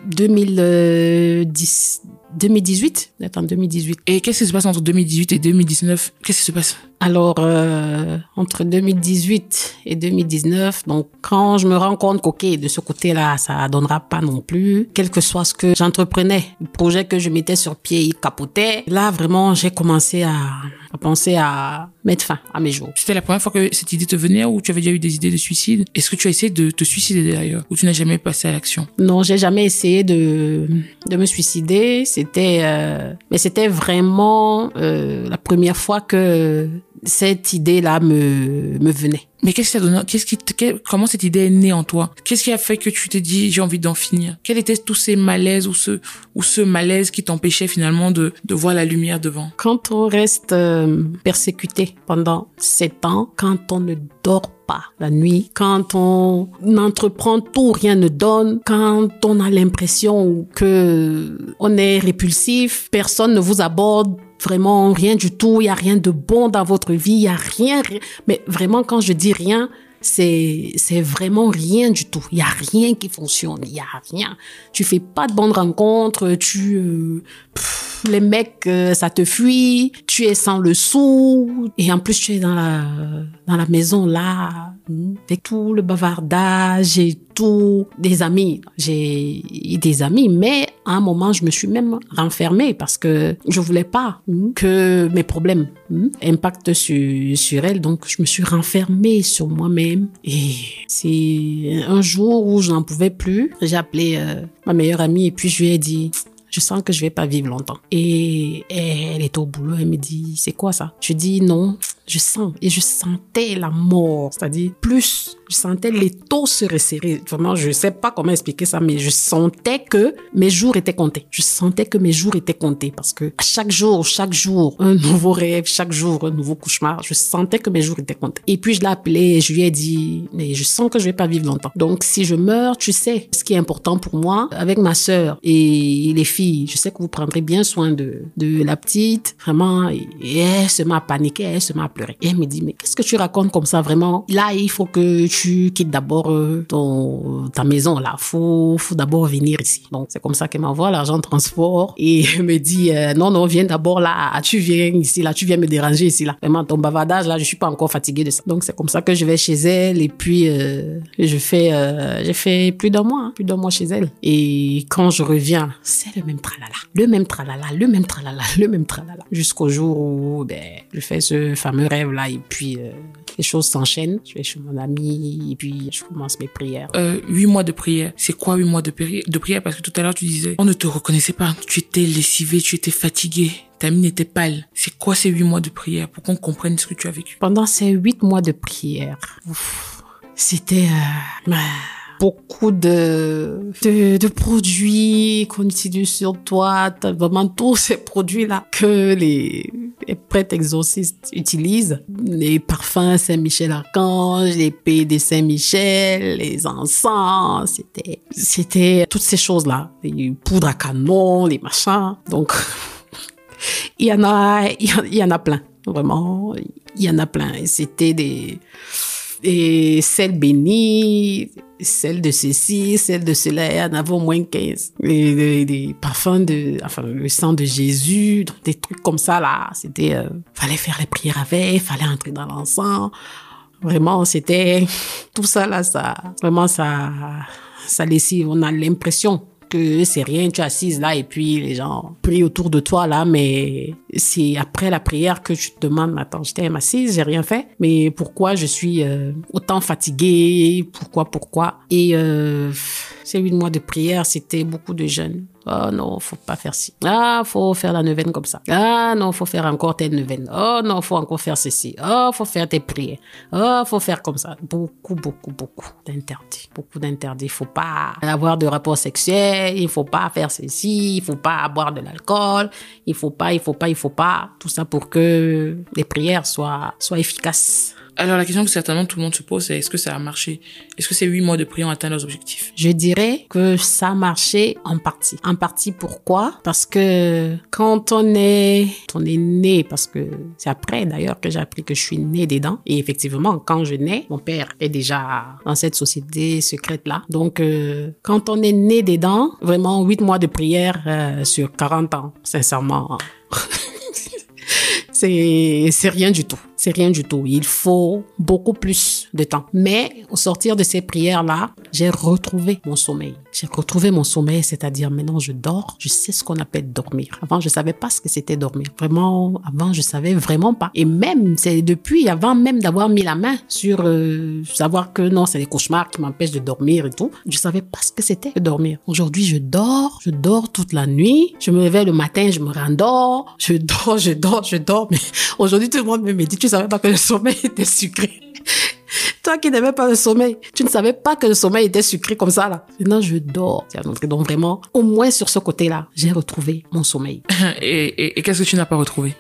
2010, 2018, on est en 2018. Et qu'est-ce qui se passe entre 2018 et 2019 Qu'est-ce qui se passe? Alors, euh, entre 2018 et 2019, donc quand je me rends compte qu'ok, de ce côté-là, ça donnera pas non plus, quel que soit ce que j'entreprenais, le projet que je mettais sur pied, il capotait. Là, vraiment, j'ai commencé à, à penser à mettre fin à mes jours. C'était la première fois que cette idée te venait ou tu avais déjà eu des idées de suicide? Est-ce que tu as essayé de te suicider d'ailleurs ou tu n'as jamais passé à l'action? Non, j'ai jamais essayé de de me suicider. C'était, euh, mais c'était vraiment euh, la première fois que cette idée-là me me venait. Mais qu'est-ce qui t'a donné Qu'est-ce qui quel- Comment cette idée est née en toi? Qu'est-ce qui a fait que tu t'es dit j'ai envie d'en finir? Quels étaient tous ces malaises ou ce ou ce malaise qui t'empêchait finalement de de voir la lumière devant? Quand on reste euh, persécuté pendant sept ans, quand on ne dort pas la nuit, quand on entreprend tout, rien ne donne, quand on a l'impression que on est répulsif, personne ne vous aborde vraiment rien du tout, il y a rien de bon dans votre vie, il y a rien, rien. mais vraiment quand je dis rien, c'est c'est vraiment rien du tout. Il y a rien qui fonctionne. Il y a rien. Tu fais pas de bonnes rencontres. Tu euh, les mecs euh, ça te fuit. Tu es sans le sou et en plus tu es dans la dans la maison là hmm, avec tout le bavardage et tout des amis. J'ai des amis, mais à un moment je me suis même renfermée parce que je voulais pas hmm, que mes problèmes hmm, impactent sur sur elle. Donc je me suis renfermée sur moi-même et c'est un jour où je n'en pouvais plus. J'ai appelé euh, ma meilleure amie et puis je lui ai dit je sens que je vais pas vivre longtemps. Et elle est au boulot, elle me dit, c'est quoi ça? Je dis non, je sens. Et je sentais la mort. C'est-à-dire, plus je sentais les taux se resserrer. Vraiment, je sais pas comment expliquer ça, mais je sentais que mes jours étaient comptés. Je sentais que mes jours étaient comptés parce que chaque jour, chaque jour, un nouveau rêve, chaque jour, un nouveau cauchemar. Je sentais que mes jours étaient comptés. Et puis, je l'ai appelé et je lui ai dit, mais je sens que je vais pas vivre longtemps. Donc, si je meurs, tu sais, ce qui est important pour moi, avec ma sœur et les filles, je sais que vous prendrez bien soin de, de la petite, vraiment. Et elle se met à paniquer, elle se pleurer. Et elle me dit, mais qu'est-ce que tu racontes comme ça, vraiment? Là, il faut que tu quittes d'abord euh, ton, ta maison, là. Faut, faut d'abord venir ici. Donc, c'est comme ça qu'elle m'envoie l'argent de transport et me dit, euh, non, non, viens d'abord là, tu viens ici, là, tu viens me déranger ici, là. Vraiment, ton bavardage, là, je suis pas encore fatiguée de ça. Donc, c'est comme ça que je vais chez elle et puis, euh, je fais, euh, j'ai fait plus d'un mois, hein, plus d'un mois chez elle. Et quand je reviens, c'est le même tralala, le même tralala, le même tralala, le même tralala. Jusqu'au jour où, ben, je fais ce fameux rêve là et puis, les choses s'enchaînent. Je vais chez mon ami et puis je commence mes prières. euh, Huit mois de prière. C'est quoi huit mois de, pri- de prière? Parce que tout à l'heure tu disais, on ne te reconnaissait pas. Tu étais lessivé, tu étais fatigué. Ta mine était pâle. C'est quoi ces huit mois de prière pour qu'on comprenne ce que tu as vécu? Pendant ces huit mois de prière, c'était euh, beaucoup de, de, de produits qu'on utilise sur toi, t'as vraiment tous ces produits-là que les, prêtres exorcistes utilisent. Les parfums Saint-Michel-Archange, les pays de Saint-Michel, les encens, c'était, c'était toutes ces choses-là. Les poudres à canon, les machins. Donc, il y en a, il y en- a plein. Vraiment, il y en a plein. C'était des, des sels bénis, celles de ceci, celles de cela, y en avait au moins 15. Et des, des parfums de, enfin, le sang de Jésus, des trucs comme ça, là. C'était, euh, fallait faire les prières avec, fallait entrer dans l'encens. Vraiment, c'était, tout ça, là, ça, vraiment, ça, ça lessive. On a l'impression que c'est rien, tu es assise là et puis les gens prient autour de toi là, mais c'est après la prière que tu te demandes, attends, j'étais assise, j'ai rien fait, mais pourquoi je suis euh, autant fatiguée, pourquoi, pourquoi? Et euh, ces huit mois de prière, c'était beaucoup de jeûnes. Oh non, faut pas faire ci. Ah, faut faire la neuvaine comme ça. Ah non, faut faire encore telle neuvaine. Oh non, faut encore faire ceci. Oh, faut faire tes prières. Oh, faut faire comme ça. Beaucoup, beaucoup, beaucoup d'interdits. Beaucoup d'interdits. Faut pas avoir de rapport sexuel. Il faut pas faire ceci. Il faut pas boire de l'alcool. Il faut pas, il faut pas, il faut pas. Tout ça pour que les prières soient, soient efficaces. Alors la question que certainement tout le monde se pose, c'est est-ce que ça a marché? Est-ce que ces huit mois de prière ont atteint leurs objectifs? Je dirais que ça a marché en partie. En partie pourquoi? Parce que quand on est, on est né, parce que c'est après d'ailleurs que j'ai appris que je suis née dedans. Et effectivement, quand je nais, mon père est déjà dans cette société secrète là. Donc euh, quand on est né dedans, vraiment huit mois de prière euh, sur 40 ans, sincèrement. c'est rien du tout c'est rien du tout. Il faut beaucoup plus de temps. Mais au sortir de ces prières-là, j'ai retrouvé mon sommeil. J'ai retrouvé mon sommeil, c'est-à-dire maintenant je dors, je sais ce qu'on appelle dormir. Avant, je savais pas ce que c'était dormir. Vraiment, avant, je savais vraiment pas. Et même, c'est depuis, avant même d'avoir mis la main sur euh, savoir que non, c'est des cauchemars qui m'empêchent de dormir et tout, je savais pas ce que c'était dormir. Aujourd'hui, je dors, je dors toute la nuit, je me réveille le matin, je me rendors, je dors, je dors, je dors. Mais aujourd'hui, tout le monde me dit, tu savais pas que le sommeil était sucré. Toi qui n'aimais pas le sommeil, tu ne savais pas que le sommeil était sucré comme ça, là. Maintenant, je dors. Donc, vraiment, au moins sur ce côté-là, j'ai retrouvé mon sommeil. et, et qu'est-ce que tu n'as pas retrouvé?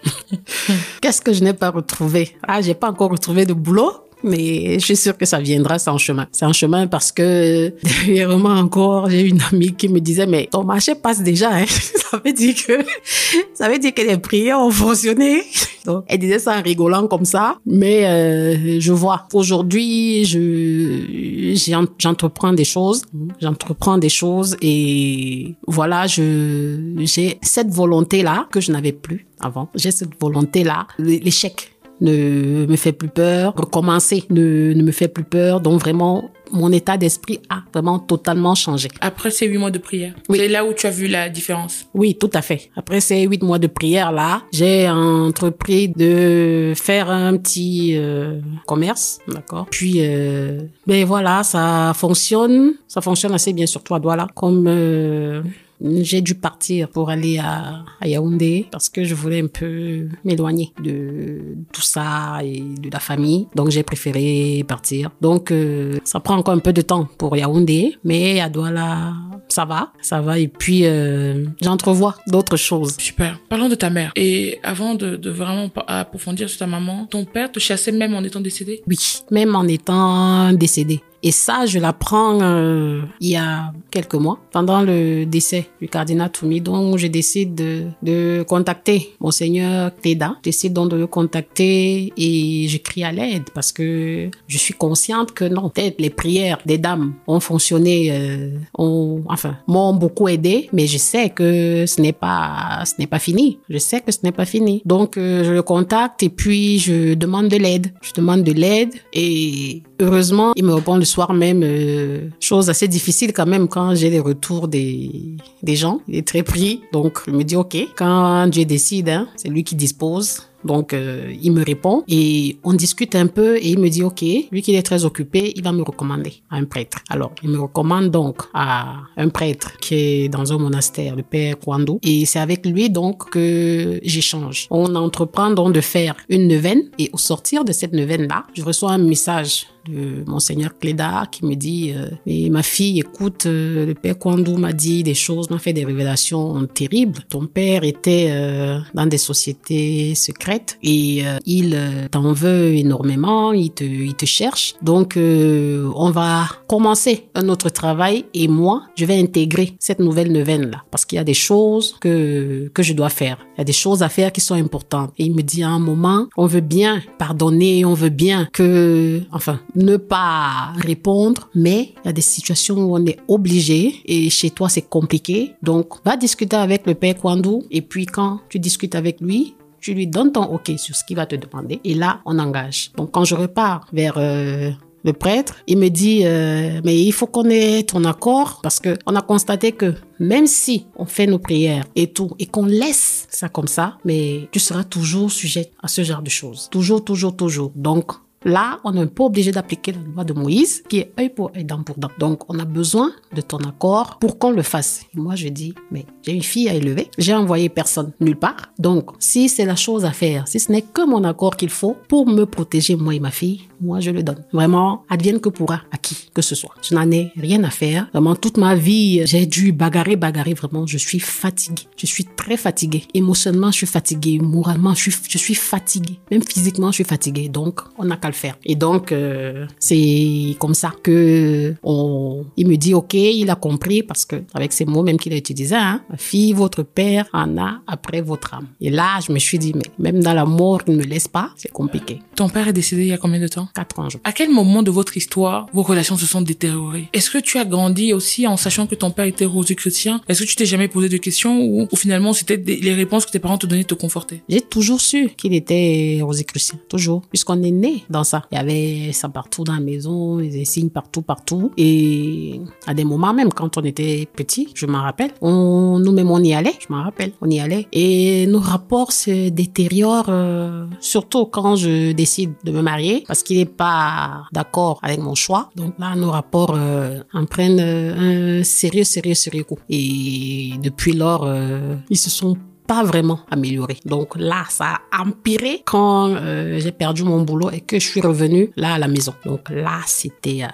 Qu'est-ce que je n'ai pas retrouvé? Ah, j'ai pas encore retrouvé de boulot mais je suis sûre que ça viendra, c'est en chemin. C'est en chemin parce que dernièrement encore, j'ai une amie qui me disait, mais ton marché passe déjà, hein. ça veut dire que, ça veut dire que les prières ont fonctionné. Donc, elle disait ça en rigolant comme ça, mais euh, je vois. Aujourd'hui, je j'entreprends des choses, j'entreprends des choses et voilà, je j'ai cette volonté là que je n'avais plus avant. J'ai cette volonté là, l'échec ne me fait plus peur. Recommencer ne, ne me fait plus peur. Donc vraiment, mon état d'esprit a vraiment totalement changé. Après ces huit mois de prière, oui. c'est là où tu as vu la différence? Oui, tout à fait. Après ces huit mois de prière là, j'ai entrepris de faire un petit euh, commerce, d'accord. Puis, euh, ben voilà, ça fonctionne, ça fonctionne assez bien surtout à Douala. Comme euh, j'ai dû partir pour aller à, à, Yaoundé parce que je voulais un peu m'éloigner de tout ça et de la famille. Donc j'ai préféré partir. Donc euh, ça prend encore un peu de temps pour Yaoundé, mais à Douala, ça va, ça va. Et puis euh, j'entrevois d'autres choses. Super. Parlons de ta mère. Et avant de, de vraiment approfondir sur ta maman, ton père te chassait même en étant décédé? Oui, même en étant décédé. Et ça, je l'apprends euh, il y a quelques mois, pendant le décès du cardinal Toumi. Donc, je décide de, de contacter Monseigneur Teda. Je décide donc de le contacter et je crie à l'aide parce que je suis consciente que non, peut-être les prières des dames ont fonctionné, euh, ont, enfin, m'ont beaucoup aidé, mais je sais que ce n'est pas, ce n'est pas fini. Je sais que ce n'est pas fini. Donc, euh, je le contacte et puis je demande de l'aide. Je demande de l'aide et heureusement, il me répond le soir même, euh, chose assez difficile quand même quand j'ai les retours des, des gens. Il est très pris. Donc, je me dis, OK, quand Dieu décide, hein, c'est lui qui dispose. Donc, euh, il me répond et on discute un peu et il me dit, OK, lui qui est très occupé, il va me recommander à un prêtre. Alors, il me recommande donc à un prêtre qui est dans un monastère, le père Kwando. Et c'est avec lui donc que j'échange. On entreprend donc de faire une neuvaine et au sortir de cette neuvaine-là, je reçois un message de monseigneur Cléda qui me dit euh, mais ma fille écoute euh, le père Kwando m'a dit des choses m'a fait des révélations terribles. Ton père était euh, dans des sociétés secrètes et euh, il euh, t'en veut énormément il te il te cherche. Donc euh, on va commencer un autre travail et moi je vais intégrer cette nouvelle neuvaine là parce qu'il y a des choses que que je dois faire. Il y a des choses à faire qui sont importantes. Et il me dit à un moment on veut bien pardonner on veut bien que enfin ne pas répondre, mais il y a des situations où on est obligé et chez toi c'est compliqué. Donc va discuter avec le père Kwandou et puis quand tu discutes avec lui, tu lui donnes ton OK sur ce qu'il va te demander et là on engage. Donc quand je repars vers euh, le prêtre, il me dit euh, mais il faut qu'on ait ton accord parce que on a constaté que même si on fait nos prières et tout et qu'on laisse ça comme ça, mais tu seras toujours sujet à ce genre de choses. Toujours, toujours, toujours. Donc Là, on n'est pas obligé d'appliquer la loi de Moïse, qui est œil pour œil, dent pour dent. Donc, on a besoin de ton accord pour qu'on le fasse. Moi, je dis, mais j'ai une fille à élever, j'ai envoyé personne nulle part. Donc, si c'est la chose à faire, si ce n'est que mon accord qu'il faut pour me protéger, moi et ma fille, moi, je le donne. Vraiment, advienne que pourra à qui que ce soit. Je n'en ai rien à faire. Vraiment, toute ma vie, j'ai dû bagarrer, bagarrer. Vraiment, je suis fatiguée. Je suis très fatiguée. Émotionnellement, je suis fatiguée. Moralement, je suis, je suis fatiguée. Même physiquement, je suis fatiguée. Donc, on a faire. Et donc, euh, c'est comme ça que on, il me dit, OK, il a compris parce que avec ces mots même qu'il a utilisé, hein, fille, votre père en a après votre âme. Et là, je me suis dit, mais même dans la mort, il ne me laisse pas, c'est compliqué. Ton père est décédé il y a combien de temps? Quatre ans, je À quel moment de votre histoire vos relations se sont détériorées? Est-ce que tu as grandi aussi en sachant que ton père était chrétien Est-ce que tu t'es jamais posé de questions ou, ou finalement c'était les réponses que tes parents te donnaient te confortaient? J'ai toujours su qu'il était rosicrucien, toujours, puisqu'on est né dans ça. Il y avait ça partout dans la maison, des signes partout, partout. Et à des moments même, quand on était petit, je m'en rappelle, on, nous-mêmes on y allait, je m'en rappelle, on y allait. Et nos rapports se détériorent, euh, surtout quand je décide de me marier, parce qu'il n'est pas d'accord avec mon choix. Donc là, nos rapports euh, en prennent euh, un sérieux, sérieux, sérieux coup. Et depuis lors, euh, ils se sont pas vraiment amélioré. Donc là, ça a empiré quand euh, j'ai perdu mon boulot et que je suis revenue là à la maison. Donc là, c'était euh,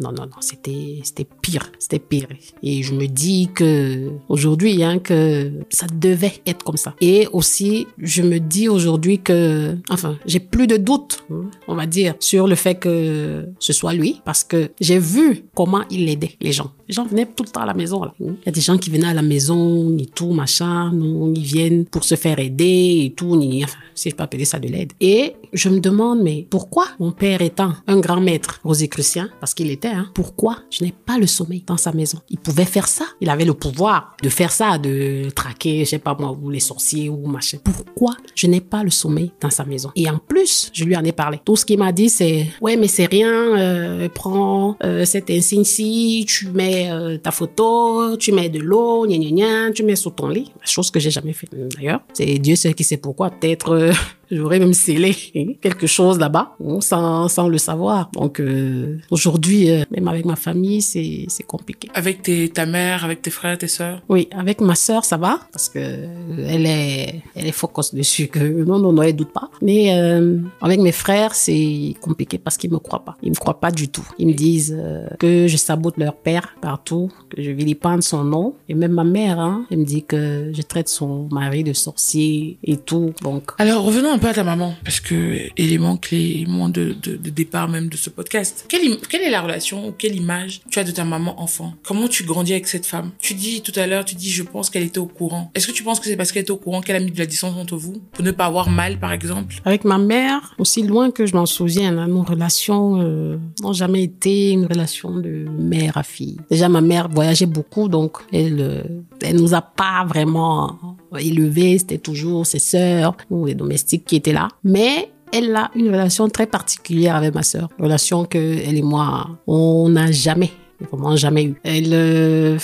non non non, c'était c'était pire, c'était pire. Et je me dis que aujourd'hui, hein, que ça devait être comme ça. Et aussi, je me dis aujourd'hui que, enfin, j'ai plus de doute, hein, on va dire, sur le fait que ce soit lui, parce que j'ai vu comment il aidait les gens. Les gens venaient tout le temps à la maison là. Il y a des gens qui venaient à la maison, ni tout machin, non, ils viennent pour se faire aider et tout, ni enfin, si je peux appeler ça de l'aide. Et je me demande, mais pourquoi mon père étant un grand maître rosicrucien, parce qu'il était, hein, pourquoi je n'ai pas le sommeil dans sa maison? Il pouvait faire ça. Il avait le pouvoir de faire ça, de traquer, je sais pas moi, les sorciers ou machin. Pourquoi je n'ai pas le sommeil dans sa maison? Et en plus, je lui en ai parlé. Tout ce qu'il m'a dit, c'est ouais, mais c'est rien. Euh, prends euh, cet insigne-ci, tu mets euh, ta photo, tu mets de l'eau, gna gna gna, tu mets sous ton lit. Chose que j'ai jamais fait d'ailleurs. C'est Dieu seul qui sait pourquoi. Peut-être j'aurais même scellé quelque chose là-bas sans, sans le savoir. Donc euh, aujourd'hui, euh, même avec ma famille, c'est c'est compliqué. Avec tes, ta mère, avec tes frères, tes sœurs? Oui, avec ma sœur, ça va parce que euh, elle est, elle est focus dessus que non, non, non, elle doute pas. Mais euh, avec mes frères, c'est compliqué parce qu'ils me croient pas. Ils me croient pas du tout. Ils me disent euh, que je sabote leur père partout, que je vilipende son nom. Et même ma mère, hein, elle me dit que je traite son mari de sorcier et tout. Donc, Alors revenons peu à ta maman, parce que élément clé, élément de, de, de départ même de ce podcast. Quelle, quelle est la relation ou quelle image tu as de ta maman enfant? Comment tu grandis avec cette femme? Tu dis tout à l'heure, tu dis je pense qu'elle était au courant. Est-ce que tu penses que c'est parce qu'elle était au courant qu'elle a mis de la distance entre vous pour ne pas avoir mal par exemple? Avec ma mère, aussi loin que je m'en souvienne, hein, nos relations euh, n'ont jamais été une relation de mère à fille. Déjà, ma mère voyageait beaucoup, donc elle, euh, elle nous a pas vraiment élevés. C'était toujours ses sœurs ou les domestiques qui étaient là. Mais elle a une relation très particulière avec ma sœur. Relation que elle et moi, on n'a jamais, vraiment jamais eu. Elle euh,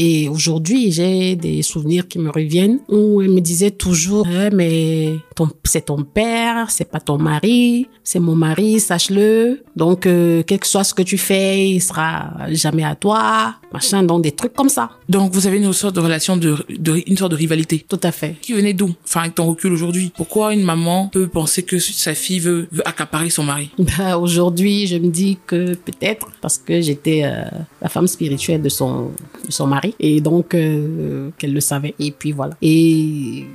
et aujourd'hui, j'ai des souvenirs qui me reviennent où elle me disait toujours, Eh, mais c'est ton père, c'est pas ton mari, c'est mon mari, sache-le. Donc, euh, quel que soit ce que tu fais, il sera jamais à toi, machin, donc des trucs comme ça. Donc vous avez une sorte de relation de, de une sorte de rivalité. Tout à fait. Qui venait d'où? Enfin, avec ton recul aujourd'hui. Pourquoi une maman peut penser que sa fille veut, veut accaparer son mari? Ben, aujourd'hui, je me dis que peut-être parce que j'étais euh, la femme spirituelle de son, de son mari et donc euh, qu'elle le savait. Et puis voilà. Et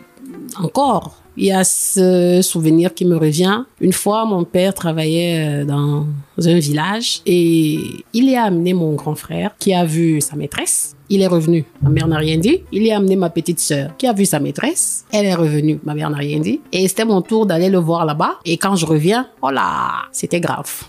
encore, il y a ce souvenir qui me revient. Une fois, mon père travaillait euh, dans un village et il y a amené mon grand frère qui a vu sa maîtresse. Il est revenu. Ma mère n'a rien dit. Il y a amené ma petite sœur qui a vu sa maîtresse. Elle est revenue. Ma mère n'a rien dit. Et c'était mon tour d'aller le voir là-bas. Et quand je reviens, oh là, c'était grave.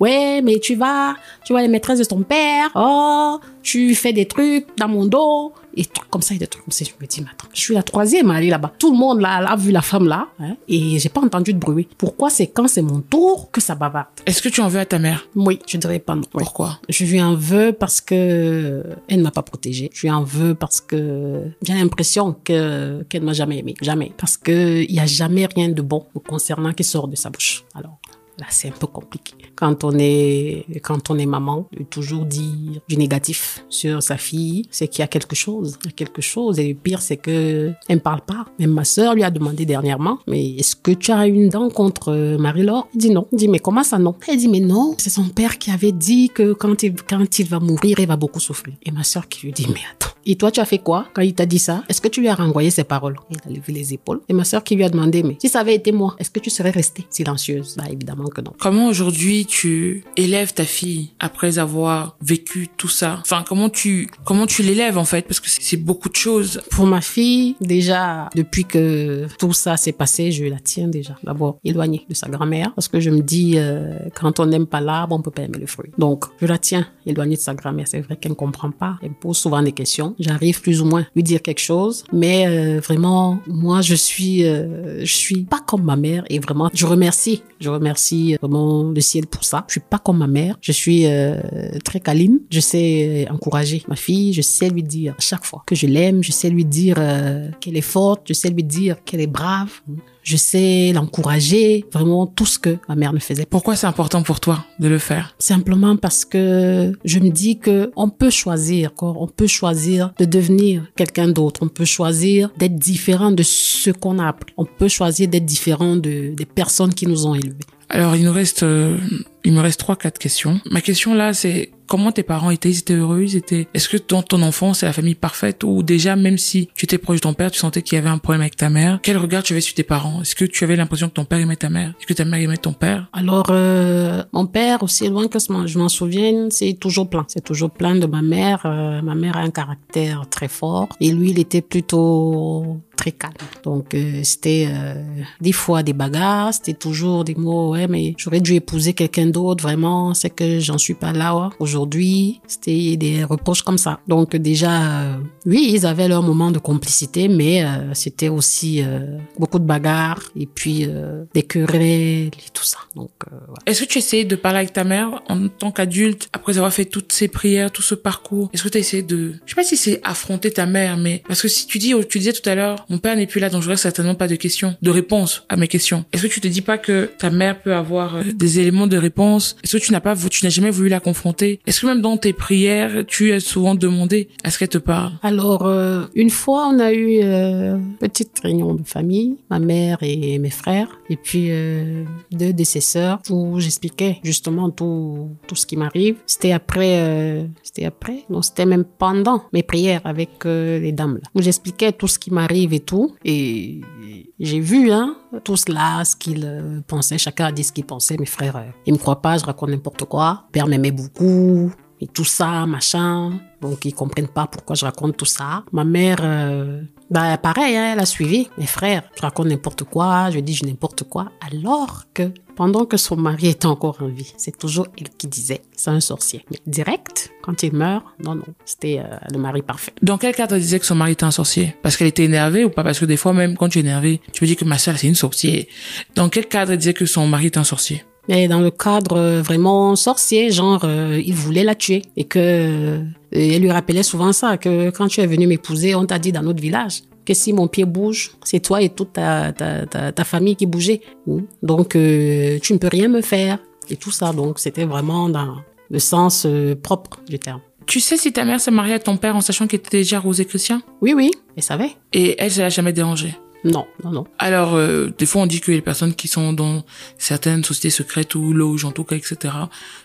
Ouais, mais tu vas, tu vois les maîtresses de ton père. Oh, tu fais des trucs dans mon dos. Et trucs comme ça, et des trucs comme ça. Je me dis, mais attends, je suis la troisième à aller là-bas. Tout le monde là, a vu la femme là. Hein, et j'ai pas entendu de bruit. Pourquoi c'est quand c'est mon tour que ça bavarde? Est-ce que tu en veux à ta mère? Oui, je dirais pas non. Oui. Pourquoi? Je lui en veux parce que elle ne m'a pas protégée. Je lui en veux parce que j'ai l'impression que qu'elle m'a jamais aimé, jamais. Parce que il y a jamais rien de bon concernant qui sort de sa bouche. Alors c'est un peu compliqué. Quand on est quand on est maman, toujours dire du négatif sur sa fille, c'est qu'il y a quelque chose, il y a quelque chose. Et le pire, c'est que elle ne parle pas. Même ma sœur lui a demandé dernièrement, mais est-ce que tu as une dent contre euh, Marie-Laure? Il dit non. Il dit mais comment ça non? Elle dit mais non, c'est son père qui avait dit que quand il quand il va mourir, il va beaucoup souffrir. Et ma sœur qui lui dit mais attends. Et toi, tu as fait quoi quand il t'a dit ça? Est-ce que tu lui as renvoyé ses paroles? Il a levé les épaules. Et ma sœur qui lui a demandé, mais si ça avait été moi, est-ce que tu serais restée silencieuse? Bah évidemment que non. Comment aujourd'hui tu élèves ta fille après avoir vécu tout ça? Enfin, comment tu comment tu l'élèves en fait? Parce que c'est beaucoup de choses. Pour ma fille, déjà, depuis que tout ça s'est passé, je la tiens déjà. D'abord, éloignée de sa grand-mère, parce que je me dis, euh, quand on n'aime pas l'arbre, on peut pas aimer le fruit. Donc, je la tiens éloignée de sa grand-mère. C'est vrai qu'elle ne comprend pas. Elle me pose souvent des questions. J'arrive plus ou moins lui dire quelque chose, mais euh, vraiment, moi, je suis, euh, je suis pas comme ma mère et vraiment, je remercie, je remercie vraiment le ciel pour ça. Je suis pas comme ma mère. Je suis euh, très câline. Je sais encourager ma fille. Je sais lui dire à chaque fois que je l'aime. Je sais lui dire euh, qu'elle est forte. Je sais lui dire qu'elle est brave. Je sais l'encourager. Vraiment tout ce que ma mère ne faisait. Pourquoi c'est important pour toi de le faire? Simplement parce que je me dis que on peut choisir, quoi. on peut choisir de devenir quelqu'un d'autre. On peut choisir d'être différent de ce qu'on a appris. On peut choisir d'être différent de, des personnes qui nous ont élevés. Alors, il nous reste, euh, il me reste trois, quatre questions. Ma question là, c'est comment tes parents étaient? Ils étaient heureux? Ils étaient. Est-ce que dans ton enfance, c'est la famille parfaite? Ou déjà, même si tu étais proche de ton père, tu sentais qu'il y avait un problème avec ta mère Quel regard tu avais sur tes parents? Est-ce que tu avais l'impression que ton père aimait ta mère? Est-ce que ta mère aimait ton père? Alors, euh, mon père, aussi loin que je m'en souvienne, c'est toujours plein. C'est toujours plein de ma mère. Euh, ma mère a un caractère très fort et lui, il était plutôt très calme. Donc euh, c'était euh, des fois des bagarres, c'était toujours des mots ouais mais j'aurais dû épouser quelqu'un d'autre vraiment, c'est que j'en suis pas là ouais. aujourd'hui. C'était des reproches comme ça. Donc déjà euh, oui, ils avaient leur moment de complicité mais euh, c'était aussi euh, beaucoup de bagarres et puis euh, des querelles et tout ça. Donc voilà. Est-ce que tu essayais de parler avec ta mère en tant qu'adulte après avoir fait toutes ces prières, tout ce parcours? Est-ce que tu as essayé de je sais pas si c'est affronter ta mère mais parce que si tu dis tu disais tout à l'heure mon père n'est plus là, donc j'aurais certainement pas de questions, de réponses à mes questions. Est-ce que tu te dis pas que ta mère peut avoir euh, des éléments de réponse? Est-ce que tu n'as pas, tu n'as jamais voulu la confronter? Est-ce que même dans tes prières, tu as souvent demandé à ce qu'elle te parle? Alors, euh, une fois, on a eu euh, une petite réunion de famille, ma mère et mes frères, et puis euh, deux de ses sœurs, où j'expliquais justement tout, tout ce qui m'arrive. C'était après, euh, c'était après, non, c'était même pendant mes prières avec euh, les dames, là, où j'expliquais tout ce qui m'arrive et tout. Et j'ai vu, hein, tout cela, ce qu'ils euh, pensaient. Chacun a dit ce qu'il pensait. Mes frères, euh, ils me croient pas, je raconte n'importe quoi. Père m'aimait beaucoup. Et tout ça, machin. Donc, ils comprennent pas pourquoi je raconte tout ça. Ma mère, euh, bah, pareil, hein, elle a suivi. Mes frères, je raconte n'importe quoi, je dis je n'importe quoi. Alors que, pendant que son mari était encore en vie, c'est toujours elle qui disait, c'est un sorcier. Mais direct, quand il meurt, non, non, c'était euh, le mari parfait. Dans quel cadre elle disait que son mari était un sorcier? Parce qu'elle était énervée ou pas? Parce que des fois même quand tu es énervé, tu me dis que ma soeur c'est une sorcière. Dans quel cadre elle disait que son mari était un sorcier? Mais dans le cadre euh, vraiment sorcier, genre, euh, il voulait la tuer. Et que, euh, et elle lui rappelait souvent ça, que quand tu es venu m'épouser, on t'a dit dans notre village que si mon pied bouge, c'est toi et toute ta, ta, ta, ta famille qui bougeait. Donc, euh, tu ne peux rien me faire. Et tout ça, donc, c'était vraiment dans le sens euh, propre du terme. Tu sais si ta mère s'est mariée à ton père en sachant qu'il était déjà rosé chrétien? Oui, oui, elle savait. Et elle, ça l'a jamais dérangé? Non, non, non. Alors, euh, des fois, on dit que les personnes qui sont dans certaines sociétés secrètes ou loges, en tout cas, etc.,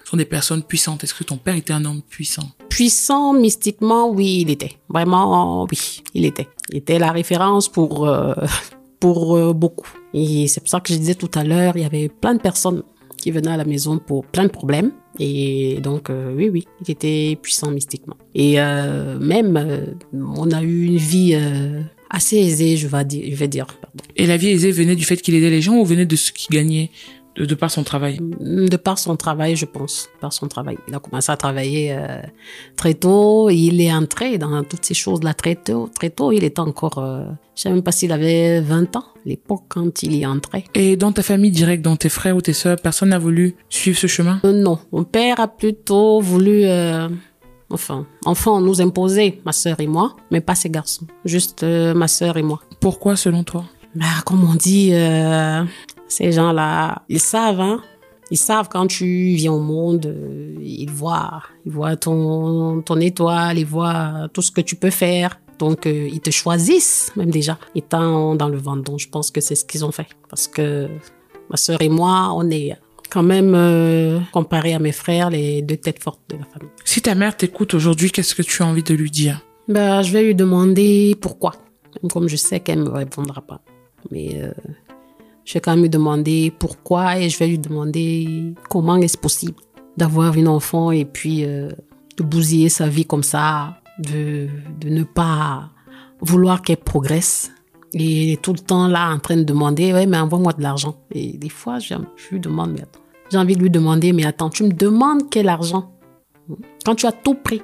sont des personnes puissantes. Est-ce que ton père était un homme puissant? Puissant, mystiquement, oui, il était. Vraiment, oui, il était. Il était la référence pour, euh, pour euh, beaucoup. Et c'est pour ça que je disais tout à l'heure, il y avait plein de personnes qui venaient à la maison pour plein de problèmes. Et donc, euh, oui, oui, il était puissant mystiquement. Et euh, même, euh, on a eu une vie euh, assez aisée, je vais dire. Je vais dire pardon. Et la vie aisée venait du fait qu'il aidait les gens ou venait de ce qu'il gagnait de, de par son travail? De par son travail, je pense. Par son travail. Il a commencé à travailler euh, très tôt. Il est entré dans toutes ces choses-là très tôt. Très tôt, il était encore... Euh, je sais même pas s'il avait 20 ans, l'époque, quand il y est entré. Et dans ta famille directe, dans tes frères ou tes sœurs, personne n'a voulu suivre ce chemin? Euh, non, mon père a plutôt voulu... euh, Enfin, enfant, nous imposer, ma sœur et moi, mais pas ses garçons. Juste euh, ma sœur et moi. Pourquoi, selon toi? Bah, comme on dit, euh, ces gens-là, ils savent, hein. Ils savent quand tu viens au monde, euh, ils voient, ils voient ton, ton étoile, ils voient tout ce que tu peux faire. Donc, euh, ils te choisissent, même déjà, étant dans le ventre. Donc, je pense que c'est ce qu'ils ont fait. Parce que ma sœur et moi, on est quand même, euh, comparé à mes frères, les deux têtes fortes de la famille. Si ta mère t'écoute aujourd'hui, qu'est-ce que tu as envie de lui dire? Ben, je vais lui demander pourquoi. Comme je sais qu'elle ne me répondra pas. Mais euh, je vais quand même lui demander pourquoi et je vais lui demander comment est-ce possible d'avoir une enfant et puis euh, de bousiller sa vie comme ça, de, de ne pas vouloir qu'elle progresse. Et tout le temps là en train de demander, ouais, mais envoie-moi de l'argent. Et des fois, je, je lui demande, mais attends. J'ai envie de lui demander, mais attends, tu me demandes quel argent? Quand tu as tout pris,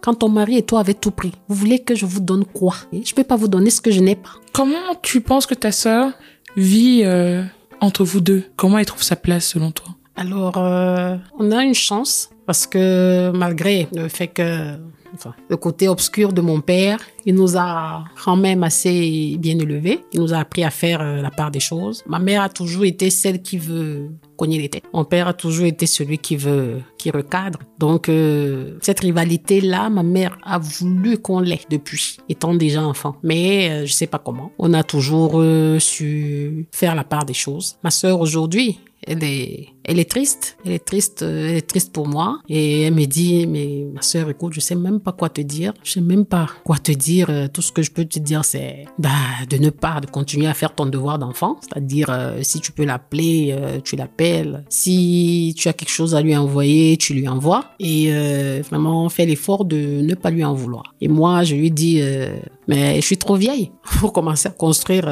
quand ton mari et toi avez tout pris, vous voulez que je vous donne quoi? Je ne peux pas vous donner ce que je n'ai pas. Comment tu penses que ta sœur vit euh, entre vous deux? Comment elle trouve sa place selon toi? Alors, euh, on a une chance parce que malgré le fait que le côté obscur de mon père, il nous a quand même assez bien élevés. Il nous a appris à faire euh, la part des choses. Ma mère a toujours été celle qui veut cogner les têtes. Mon père a toujours été celui qui veut, qui recadre. Donc, euh, cette rivalité-là, ma mère a voulu qu'on l'ait depuis, étant déjà enfant. Mais euh, je sais pas comment. On a toujours euh, su faire la part des choses. Ma sœur aujourd'hui, elle est, elle est triste. Elle est triste, euh, elle est triste pour moi. Et elle me dit, mais ma sœur, écoute, je sais même pas quoi te dire. Je sais même pas quoi te dire. Euh, Tout ce que je peux te dire, c'est, bah, de ne pas, de continuer à faire ton devoir d'enfant. C'est-à-dire, euh, si tu peux l'appeler, tu l'appelles. Si tu as quelque chose à lui envoyer, tu lui envoies. Et euh, vraiment, fais l'effort de ne pas lui en vouloir. Et moi, je lui dis, mais je suis trop vieille pour commencer à construire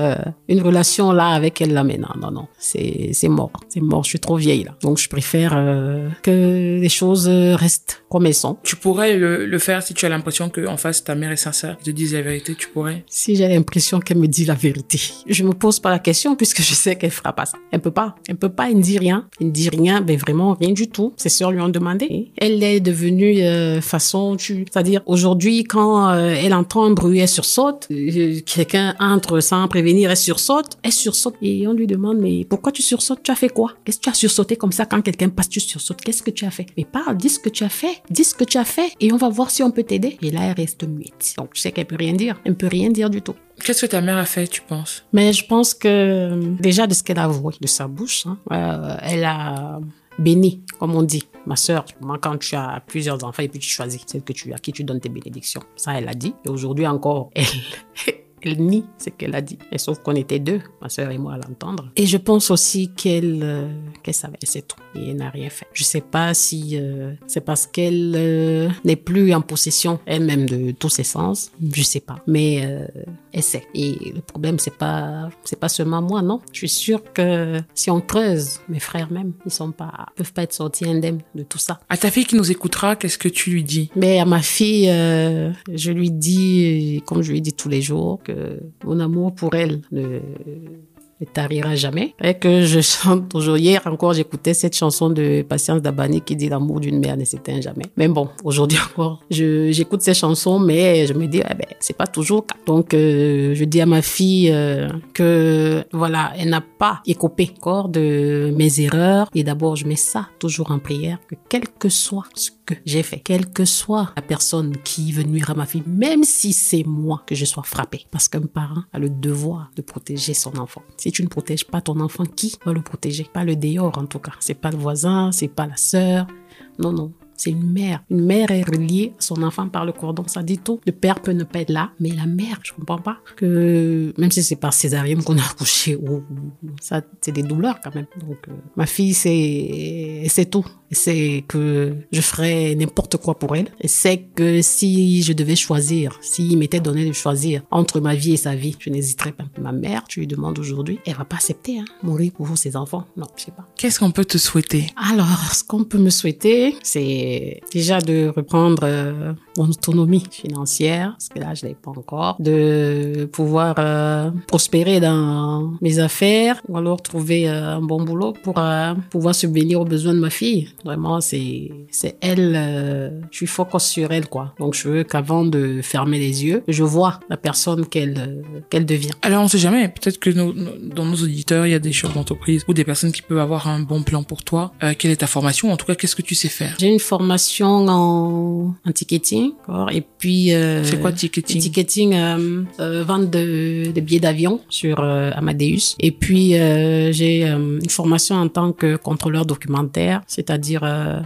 une relation là avec elle là maintenant. Non, non, c'est c'est mort, c'est mort. Je suis trop vieille là. Donc je préfère euh, que les choses restent comme elles sont. Tu pourrais le, le faire si tu as l'impression que en face ta mère est sincère, te dise la vérité, tu pourrais? Si j'ai l'impression qu'elle me dit la vérité, je me pose pas la question puisque je sais qu'elle fera pas ça. Elle peut pas, elle peut pas. Elle ne dit rien, elle ne dit rien, mais vraiment rien du tout. Ses sœurs lui ont demandé. Elle est devenue euh, façon, tu, c'est-à-dire aujourd'hui quand euh, elle entend un bruit, elle sursaute. Quelqu'un entre sans prévenir, elle sursaute, elle sursaute et on lui demande mais pourquoi tu sursautes? Tu as fait quoi? Qu'est-ce que tu as sursauté comme ça quand quelqu'un passe tu sursautes Qu'est-ce que tu as fait? Mais parle, dis ce que tu as fait, dis ce que tu as fait et on va voir si on peut t'aider. Et là elle reste muette. Donc je sais qu'elle peut rien dire, elle ne peut rien dire du tout. Qu'est-ce que ta mère a fait, tu penses? Mais je pense que euh, déjà de ce qu'elle a avoué de sa bouche, hein, euh, elle a béni, comme on dit. Ma sœur, moi, quand tu as plusieurs enfants et puis tu choisis celle que tu, à qui tu donnes tes bénédictions. Ça, elle a dit. Et aujourd'hui encore, elle, elle nie ce qu'elle a dit. Et sauf qu'on était deux, ma sœur et moi, à l'entendre. Et je pense aussi qu'elle euh, qu'elle savait, c'est tout. Et elle n'a rien fait. Je sais pas si euh, c'est parce qu'elle euh, n'est plus en possession elle-même de tous ses sens. Je sais pas. Mais euh, elle sait. Et le problème, c'est pas c'est pas seulement moi, non. Je suis sûre que si on creuse, mes frères même, ils sont pas peuvent pas être sortis indemnes de tout ça. À ta fille qui nous écoutera, qu'est-ce que tu lui dis? Mais à ma fille, euh, je lui dis, comme je lui dis tous les jours, que mon amour pour elle ne, ne tarira jamais. Et que je chante toujours. Hier encore, j'écoutais cette chanson de Patience Dabani qui dit l'amour d'une mère ne s'éteint jamais. Mais bon, aujourd'hui encore, j'écoute ces chansons, mais je me dis, eh ben, c'est pas toujours cas. Donc, euh, je dis à ma fille euh, que, voilà, elle n'a pas écopé encore de mes erreurs. Et d'abord, je mets ça toujours en prière, que quel que soit ce j'ai fait, quelle que soit la personne qui veut nuire à ma fille, même si c'est moi que je sois frappée. Parce qu'un parent a le devoir de protéger son enfant. Si tu ne protèges pas ton enfant, qui va le protéger? Pas le dehors en tout cas. C'est pas le voisin, c'est pas la sœur. Non, non. C'est une mère. Une mère est reliée à son enfant par le cordon. Ça dit tout. Le père peut ne pas être là, mais la mère, je comprends pas que même si c'est par césarienne qu'on a accouché ou ça, c'est des douleurs quand même. Donc euh, ma fille, c'est c'est tout. C'est que je ferais n'importe quoi pour elle. C'est que si je devais choisir, s'il m'était donné de choisir entre ma vie et sa vie, je n'hésiterais pas. Ma mère, tu lui demandes aujourd'hui, elle va pas accepter hein, mourir pour ses enfants. Non, je sais pas. Qu'est-ce qu'on peut te souhaiter? Alors, ce qu'on peut me souhaiter, c'est déjà de reprendre euh, mon autonomie financière, parce que là, je l'ai pas encore, de pouvoir euh, prospérer dans mes affaires, ou alors trouver euh, un bon boulot pour euh, pouvoir subvenir aux besoins de ma fille. Vraiment, c'est c'est elle, euh, je suis focus sur elle, quoi. Donc, je veux qu'avant de fermer les yeux, je vois la personne qu'elle qu'elle devient. Alors on sait jamais, peut-être que nos- nos- dans nos auditeurs, il y a des chefs d'entreprise ou des personnes qui peuvent avoir un bon plan pour toi. Quelle est ta formation? En tout cas, qu'est-ce que tu sais faire? J'ai une formation en en ticketing. Et puis... euh, C'est quoi ticketing? Ticketing, euh, euh, vente de, de billets d'avion sur euh, Amadeus. Et puis, j'ai une formation en tant que contrôleur documentaire, c'est-à-dire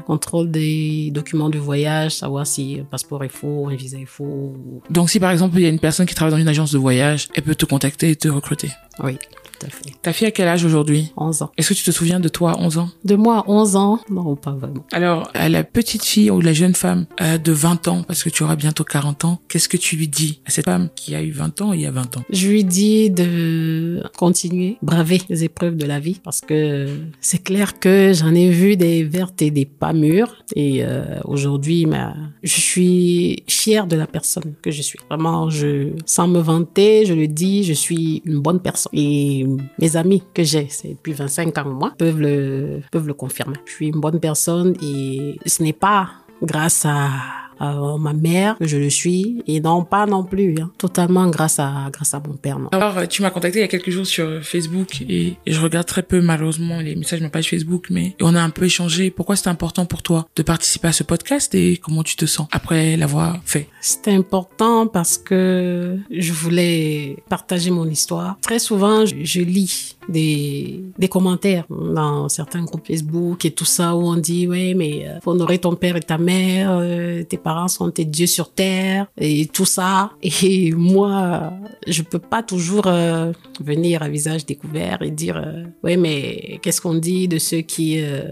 contrôle des documents de voyage, savoir si un passeport est faux, un visa est faux. Donc si par exemple il y a une personne qui travaille dans une agence de voyage, elle peut te contacter et te recruter? Oui, tout à fait. Ta fille a quel âge aujourd'hui 11 ans. Est-ce que tu te souviens de toi à 11 ans? De moi à 11 ans, non, pas vraiment. Alors, à la petite fille ou la jeune femme euh, de 20 ans, parce que tu auras bientôt 40 ans, qu'est-ce que tu lui dis à cette femme qui a eu 20 ans il y a 20 ans? Je lui dis de continuer, braver les épreuves de la vie parce que c'est clair que j'en ai vu des vertes et des pas mûres et euh, aujourd'hui, ma- je suis fière de la personne que je suis. Vraiment, je, sans me vanter, je le dis, je suis une bonne personne. Et mes amis que j'ai, c'est depuis 25 ans moi, peuvent le, peuvent le confirmer. Je suis une bonne personne et ce n'est pas grâce à à ma mère que je le suis et non pas non plus hein. totalement grâce à grâce à mon père non. Alors, euh, tu m'as contacté il y a quelques jours sur Facebook et, et je regarde très peu malheureusement les messages de ma page Facebook, mais on a un peu échangé. Pourquoi c'était important pour toi de participer à ce podcast et comment tu te sens après l'avoir fait? C'était important parce que je voulais partager mon histoire. Très souvent, je, je lis des, des commentaires dans certains groupes Facebook et tout ça où on dit ouais mais euh, faut honorer ton père et ta mère, euh, tes parents sont tes dieux sur terre et tout ça. Et moi, je peux pas toujours euh, venir à visage découvert et dire euh, ouais mais qu'est-ce qu'on dit de ceux qui euh,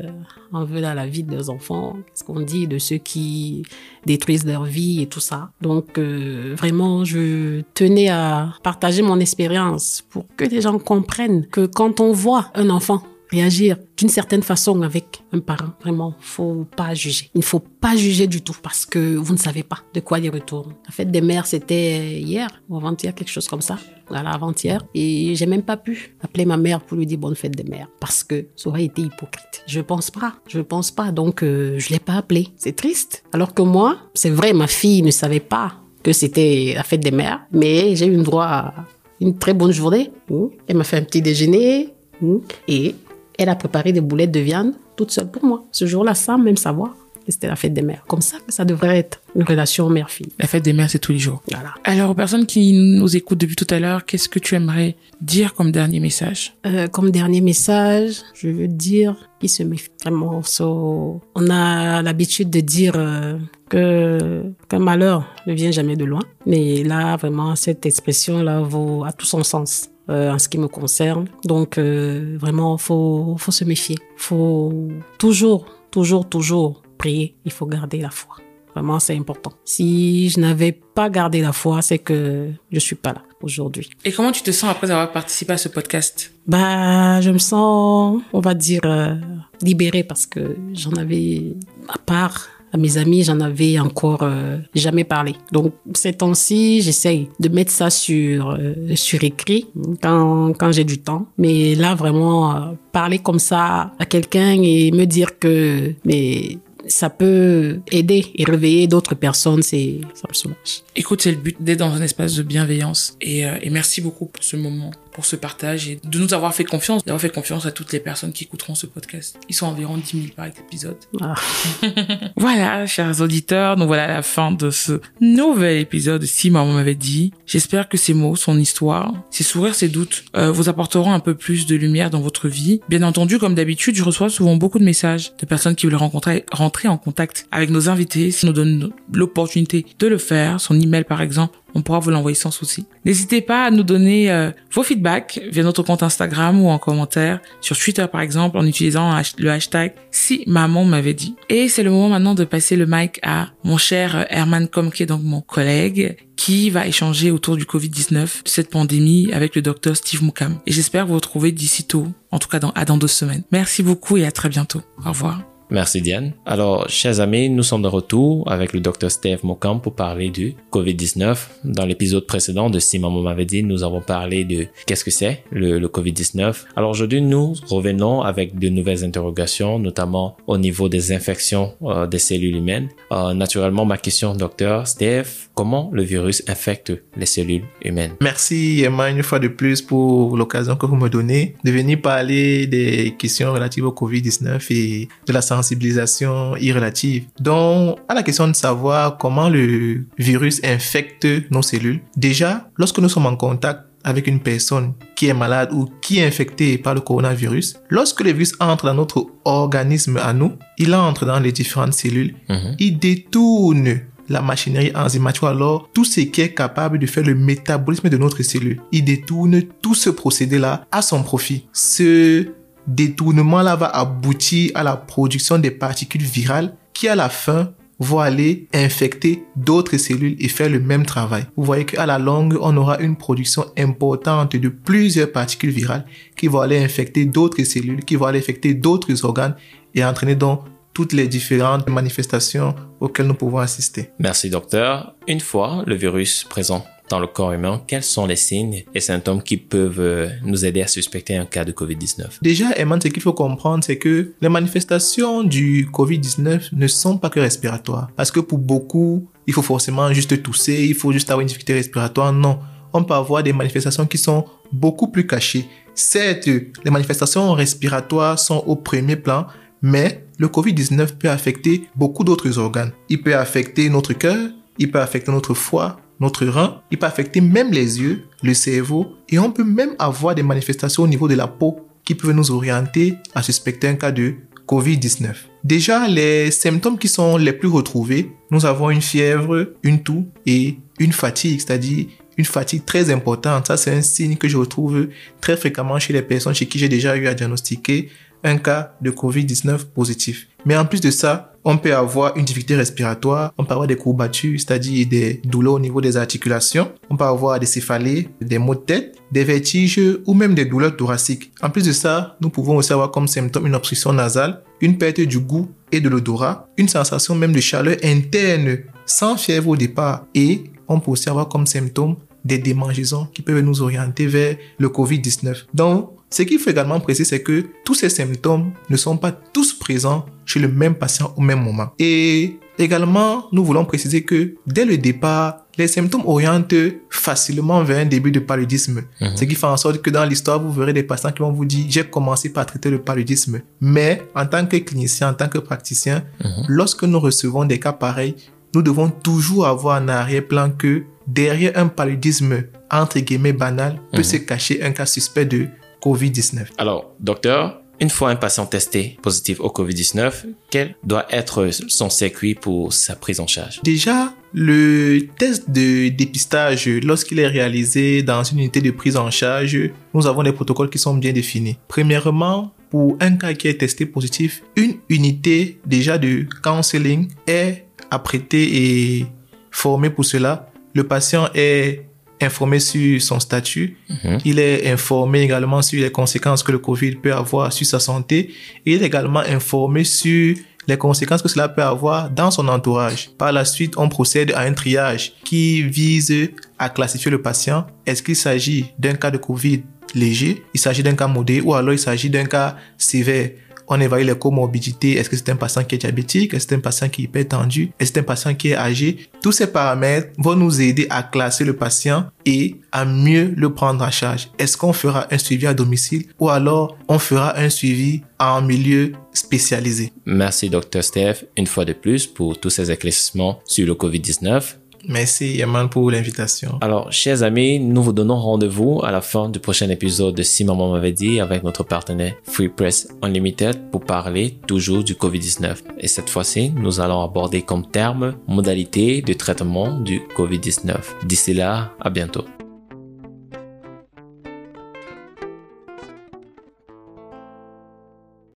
en veulent à la vie de leurs enfants? Qu'est-ce qu'on dit de ceux qui détruisent leur vie et tout ça? Donc euh, vraiment, je tenais à partager mon expérience pour que les gens comprennent que quand on voit un enfant réagir d'une certaine façon avec un parent, vraiment, faut pas juger. Il ne faut pas juger du tout parce que vous ne savez pas de quoi il retourne. La fête des mères, c'était hier ou avant-hier, quelque chose comme ça. Voilà, avant-hier. Et j'ai même pas pu appeler ma mère pour lui dire bonne fête des mères parce que ça aurait été hypocrite. Je pense pas. Je pense pas. Donc, euh, je l'ai pas appelé. C'est triste. Alors que moi, c'est vrai, ma fille ne savait pas que c'était la fête des mères, mais j'ai eu une droit à une très bonne journée. Mm. Elle m'a fait un petit déjeuner mm. et elle a préparé des boulettes de viande toute seule pour moi. Ce jour-là, sans même savoir que c'était la fête des mères. Comme ça que ça devrait être une relation mère-fille. La fête des mères, c'est tous les jours. Voilà. Alors, aux personnes qui nous écoutent depuis tout à l'heure, qu'est-ce que tu aimerais dire comme dernier message? Euh, comme dernier message, je veux dire qu'ils se méfient vraiment. So, on a l'habitude de dire euh, que qu'un malheur ne vient jamais de loin, mais là vraiment cette expression là vaut à tout son sens. euh, en ce qui me concerne. Donc euh, vraiment, faut faut se méfier. Faut toujours, toujours, toujours prier. Il faut garder la foi. Vraiment, c'est important. Si je n'avais pas gardé la foi, c'est que je suis pas là aujourd'hui. Et comment tu te sens après avoir participé à ce podcast? Bah, je me sens, on va dire, euh, libérée parce que j'en avais, à part à mes amis, j'en avais encore euh, jamais parlé. Donc, ces temps-ci, j'essaye de mettre ça sur, euh, sur écrit quand, quand j'ai du temps. Mais là, vraiment, euh, parler comme ça à quelqu'un et me dire que, mais ça peut aider et réveiller d'autres personnes, c'est, ça me soulage. Écoute, c'est le but d'être dans un espace de bienveillance. Et, euh, et merci beaucoup pour ce moment, pour ce partage et de nous avoir fait confiance, d'avoir fait confiance à toutes les personnes qui écouteront ce podcast. Ils sont environ 10 000 par épisode. Ah. Voilà, chers auditeurs, nous voilà à la fin de ce nouvel épisode. Si maman m'avait dit, j'espère que ces mots, son histoire, ses sourires, ses doutes, euh, vous apporteront un peu plus de lumière dans votre vie. Bien entendu, comme d'habitude, je reçois souvent beaucoup de messages de personnes qui veulent rencontrer, rentrer en contact avec nos invités. Si nous donne l'opportunité de le faire, son email par exemple, on pourra vous l'envoyer sans souci. N'hésitez pas à nous donner euh, vos feedbacks via notre compte Instagram ou en commentaire sur Twitter par exemple en utilisant le hashtag si maman m'avait dit. Et c'est le moment maintenant de passer le mic à mon cher euh, Herman Komke, donc mon collègue, qui va échanger autour du Covid-19, de cette pandémie avec le docteur Steve Moukam. Et j'espère vous retrouver d'ici tôt, en tout cas dans, dans deux semaines. Merci beaucoup et à très bientôt. Au revoir. Merci Diane. Alors, chers amis, nous sommes de retour avec le Dr Steve Mokam pour parler du COVID-19. Dans l'épisode précédent de Si Maman nous avons parlé de qu'est-ce que c'est le, le COVID-19. Alors aujourd'hui, nous revenons avec de nouvelles interrogations, notamment au niveau des infections euh, des cellules humaines. Euh, naturellement, ma question, docteur Steve, comment le virus infecte les cellules humaines? Merci Emma une fois de plus pour l'occasion que vous me donnez de venir parler des questions relatives au COVID-19 et de la santé sensibilisation irrelative. Donc, à la question de savoir comment le virus infecte nos cellules, déjà, lorsque nous sommes en contact avec une personne qui est malade ou qui est infectée par le coronavirus, lorsque le virus entre dans notre organisme à nous, il entre dans les différentes cellules, Mhm. il détourne la machinerie enzymatique ou alors tout ce qui est capable de faire le métabolisme de notre cellule. Il détourne tout ce procédé-là à son profit. Ce détournement-là va aboutir à la production des particules virales qui à la fin vont aller infecter d'autres cellules et faire le même travail. Vous voyez qu'à la longue, on aura une production importante de plusieurs particules virales qui vont aller infecter d'autres cellules, qui vont aller infecter d'autres organes et entraîner donc toutes les différentes manifestations auxquelles nous pouvons assister. Merci docteur. Une fois le virus présent dans le corps humain, quels sont les signes et symptômes qui peuvent euh, nous aider à suspecter un cas de COVID-19? Déjà, Eman, ce qu'il faut comprendre, c'est que les manifestations du COVID-19 ne sont pas que respiratoires. Parce que pour beaucoup, il faut forcément juste tousser, il faut juste avoir une difficulté respiratoire. Non, on peut avoir des manifestations qui sont beaucoup plus cachées. Certes, les manifestations respiratoires sont au premier plan, mais le COVID-19 peut affecter beaucoup d'autres organes. Il peut affecter notre cœur, il peut affecter notre foie, notre rein, il peut affecter même les yeux, le cerveau, et on peut même avoir des manifestations au niveau de la peau qui peuvent nous orienter à suspecter un cas de COVID-19. Déjà, les symptômes qui sont les plus retrouvés, nous avons une fièvre, une toux et une fatigue, c'est-à-dire une fatigue très importante. Ça, c'est un signe que je retrouve très fréquemment chez les personnes chez qui j'ai déjà eu à diagnostiquer un cas de COVID-19 positif. Mais en plus de ça, on peut avoir une difficulté respiratoire, on peut avoir des courbatures, c'est-à-dire des douleurs au niveau des articulations, on peut avoir des céphalées, des maux de tête, des vertiges ou même des douleurs thoraciques. En plus de ça, nous pouvons aussi avoir comme symptôme une obstruction nasale, une perte du goût et de l'odorat, une sensation même de chaleur interne sans fièvre au départ et on peut aussi avoir comme symptôme des démangeaisons qui peuvent nous orienter vers le COVID-19. Donc, ce qu'il faut également préciser, c'est que tous ces symptômes ne sont pas tous présents chez le même patient au même moment. Et également, nous voulons préciser que dès le départ, les symptômes orientent facilement vers un début de paludisme. Mhm. Ce qui fait en sorte que dans l'histoire, vous verrez des patients qui vont vous dire, j'ai commencé par traiter le paludisme. Mais en tant que clinicien, en tant que praticien, Mhm. lorsque nous recevons des cas pareils, nous devons toujours avoir en arrière-plan que derrière un paludisme entre guillemets banal peut Mhm. se cacher un cas suspect de COVID-19. Alors, docteur, une fois un patient testé positif au COVID-19, quel doit être son circuit pour sa prise en charge? Déjà, le test de dépistage, lorsqu'il est réalisé dans une unité de prise en charge, nous avons des protocoles qui sont bien définis. Premièrement, pour un cas qui est testé positif, une unité déjà de counseling est apprêtée et formée pour cela. Le patient est informé sur son statut, Mhm. il est informé également sur les conséquences que le Covid peut avoir sur sa santé et il est également informé sur les conséquences que cela peut avoir dans son entourage. Par la suite, on procède à un triage qui vise à classifier le patient. Est-ce qu'il s'agit d'un cas de Covid léger, il s'agit d'un cas modéré ou alors il s'agit d'un cas sévère? On évalue les comorbidités. Est-ce que c'est un patient qui est diabétique? Est-ce que c'est un patient qui est hypertendu? Est-ce que c'est un patient qui est âgé? Tous ces paramètres vont nous aider à classer le patient et à mieux le prendre en charge. Est-ce qu'on fera un suivi à domicile ou alors on fera un suivi en milieu spécialisé? Merci, docteur Steph, une fois de plus pour tous ces éclaircissements sur le COVID-19. Merci Yaman pour l'invitation. Alors, chers amis, nous vous donnons rendez-vous à la fin du prochain épisode de Si Maman m'avait dit avec notre partenaire Free Press Unlimited pour parler toujours du COVID-19. Et cette fois-ci, nous allons aborder comme terme modalité de traitement du COVID-19. D'ici là, à bientôt.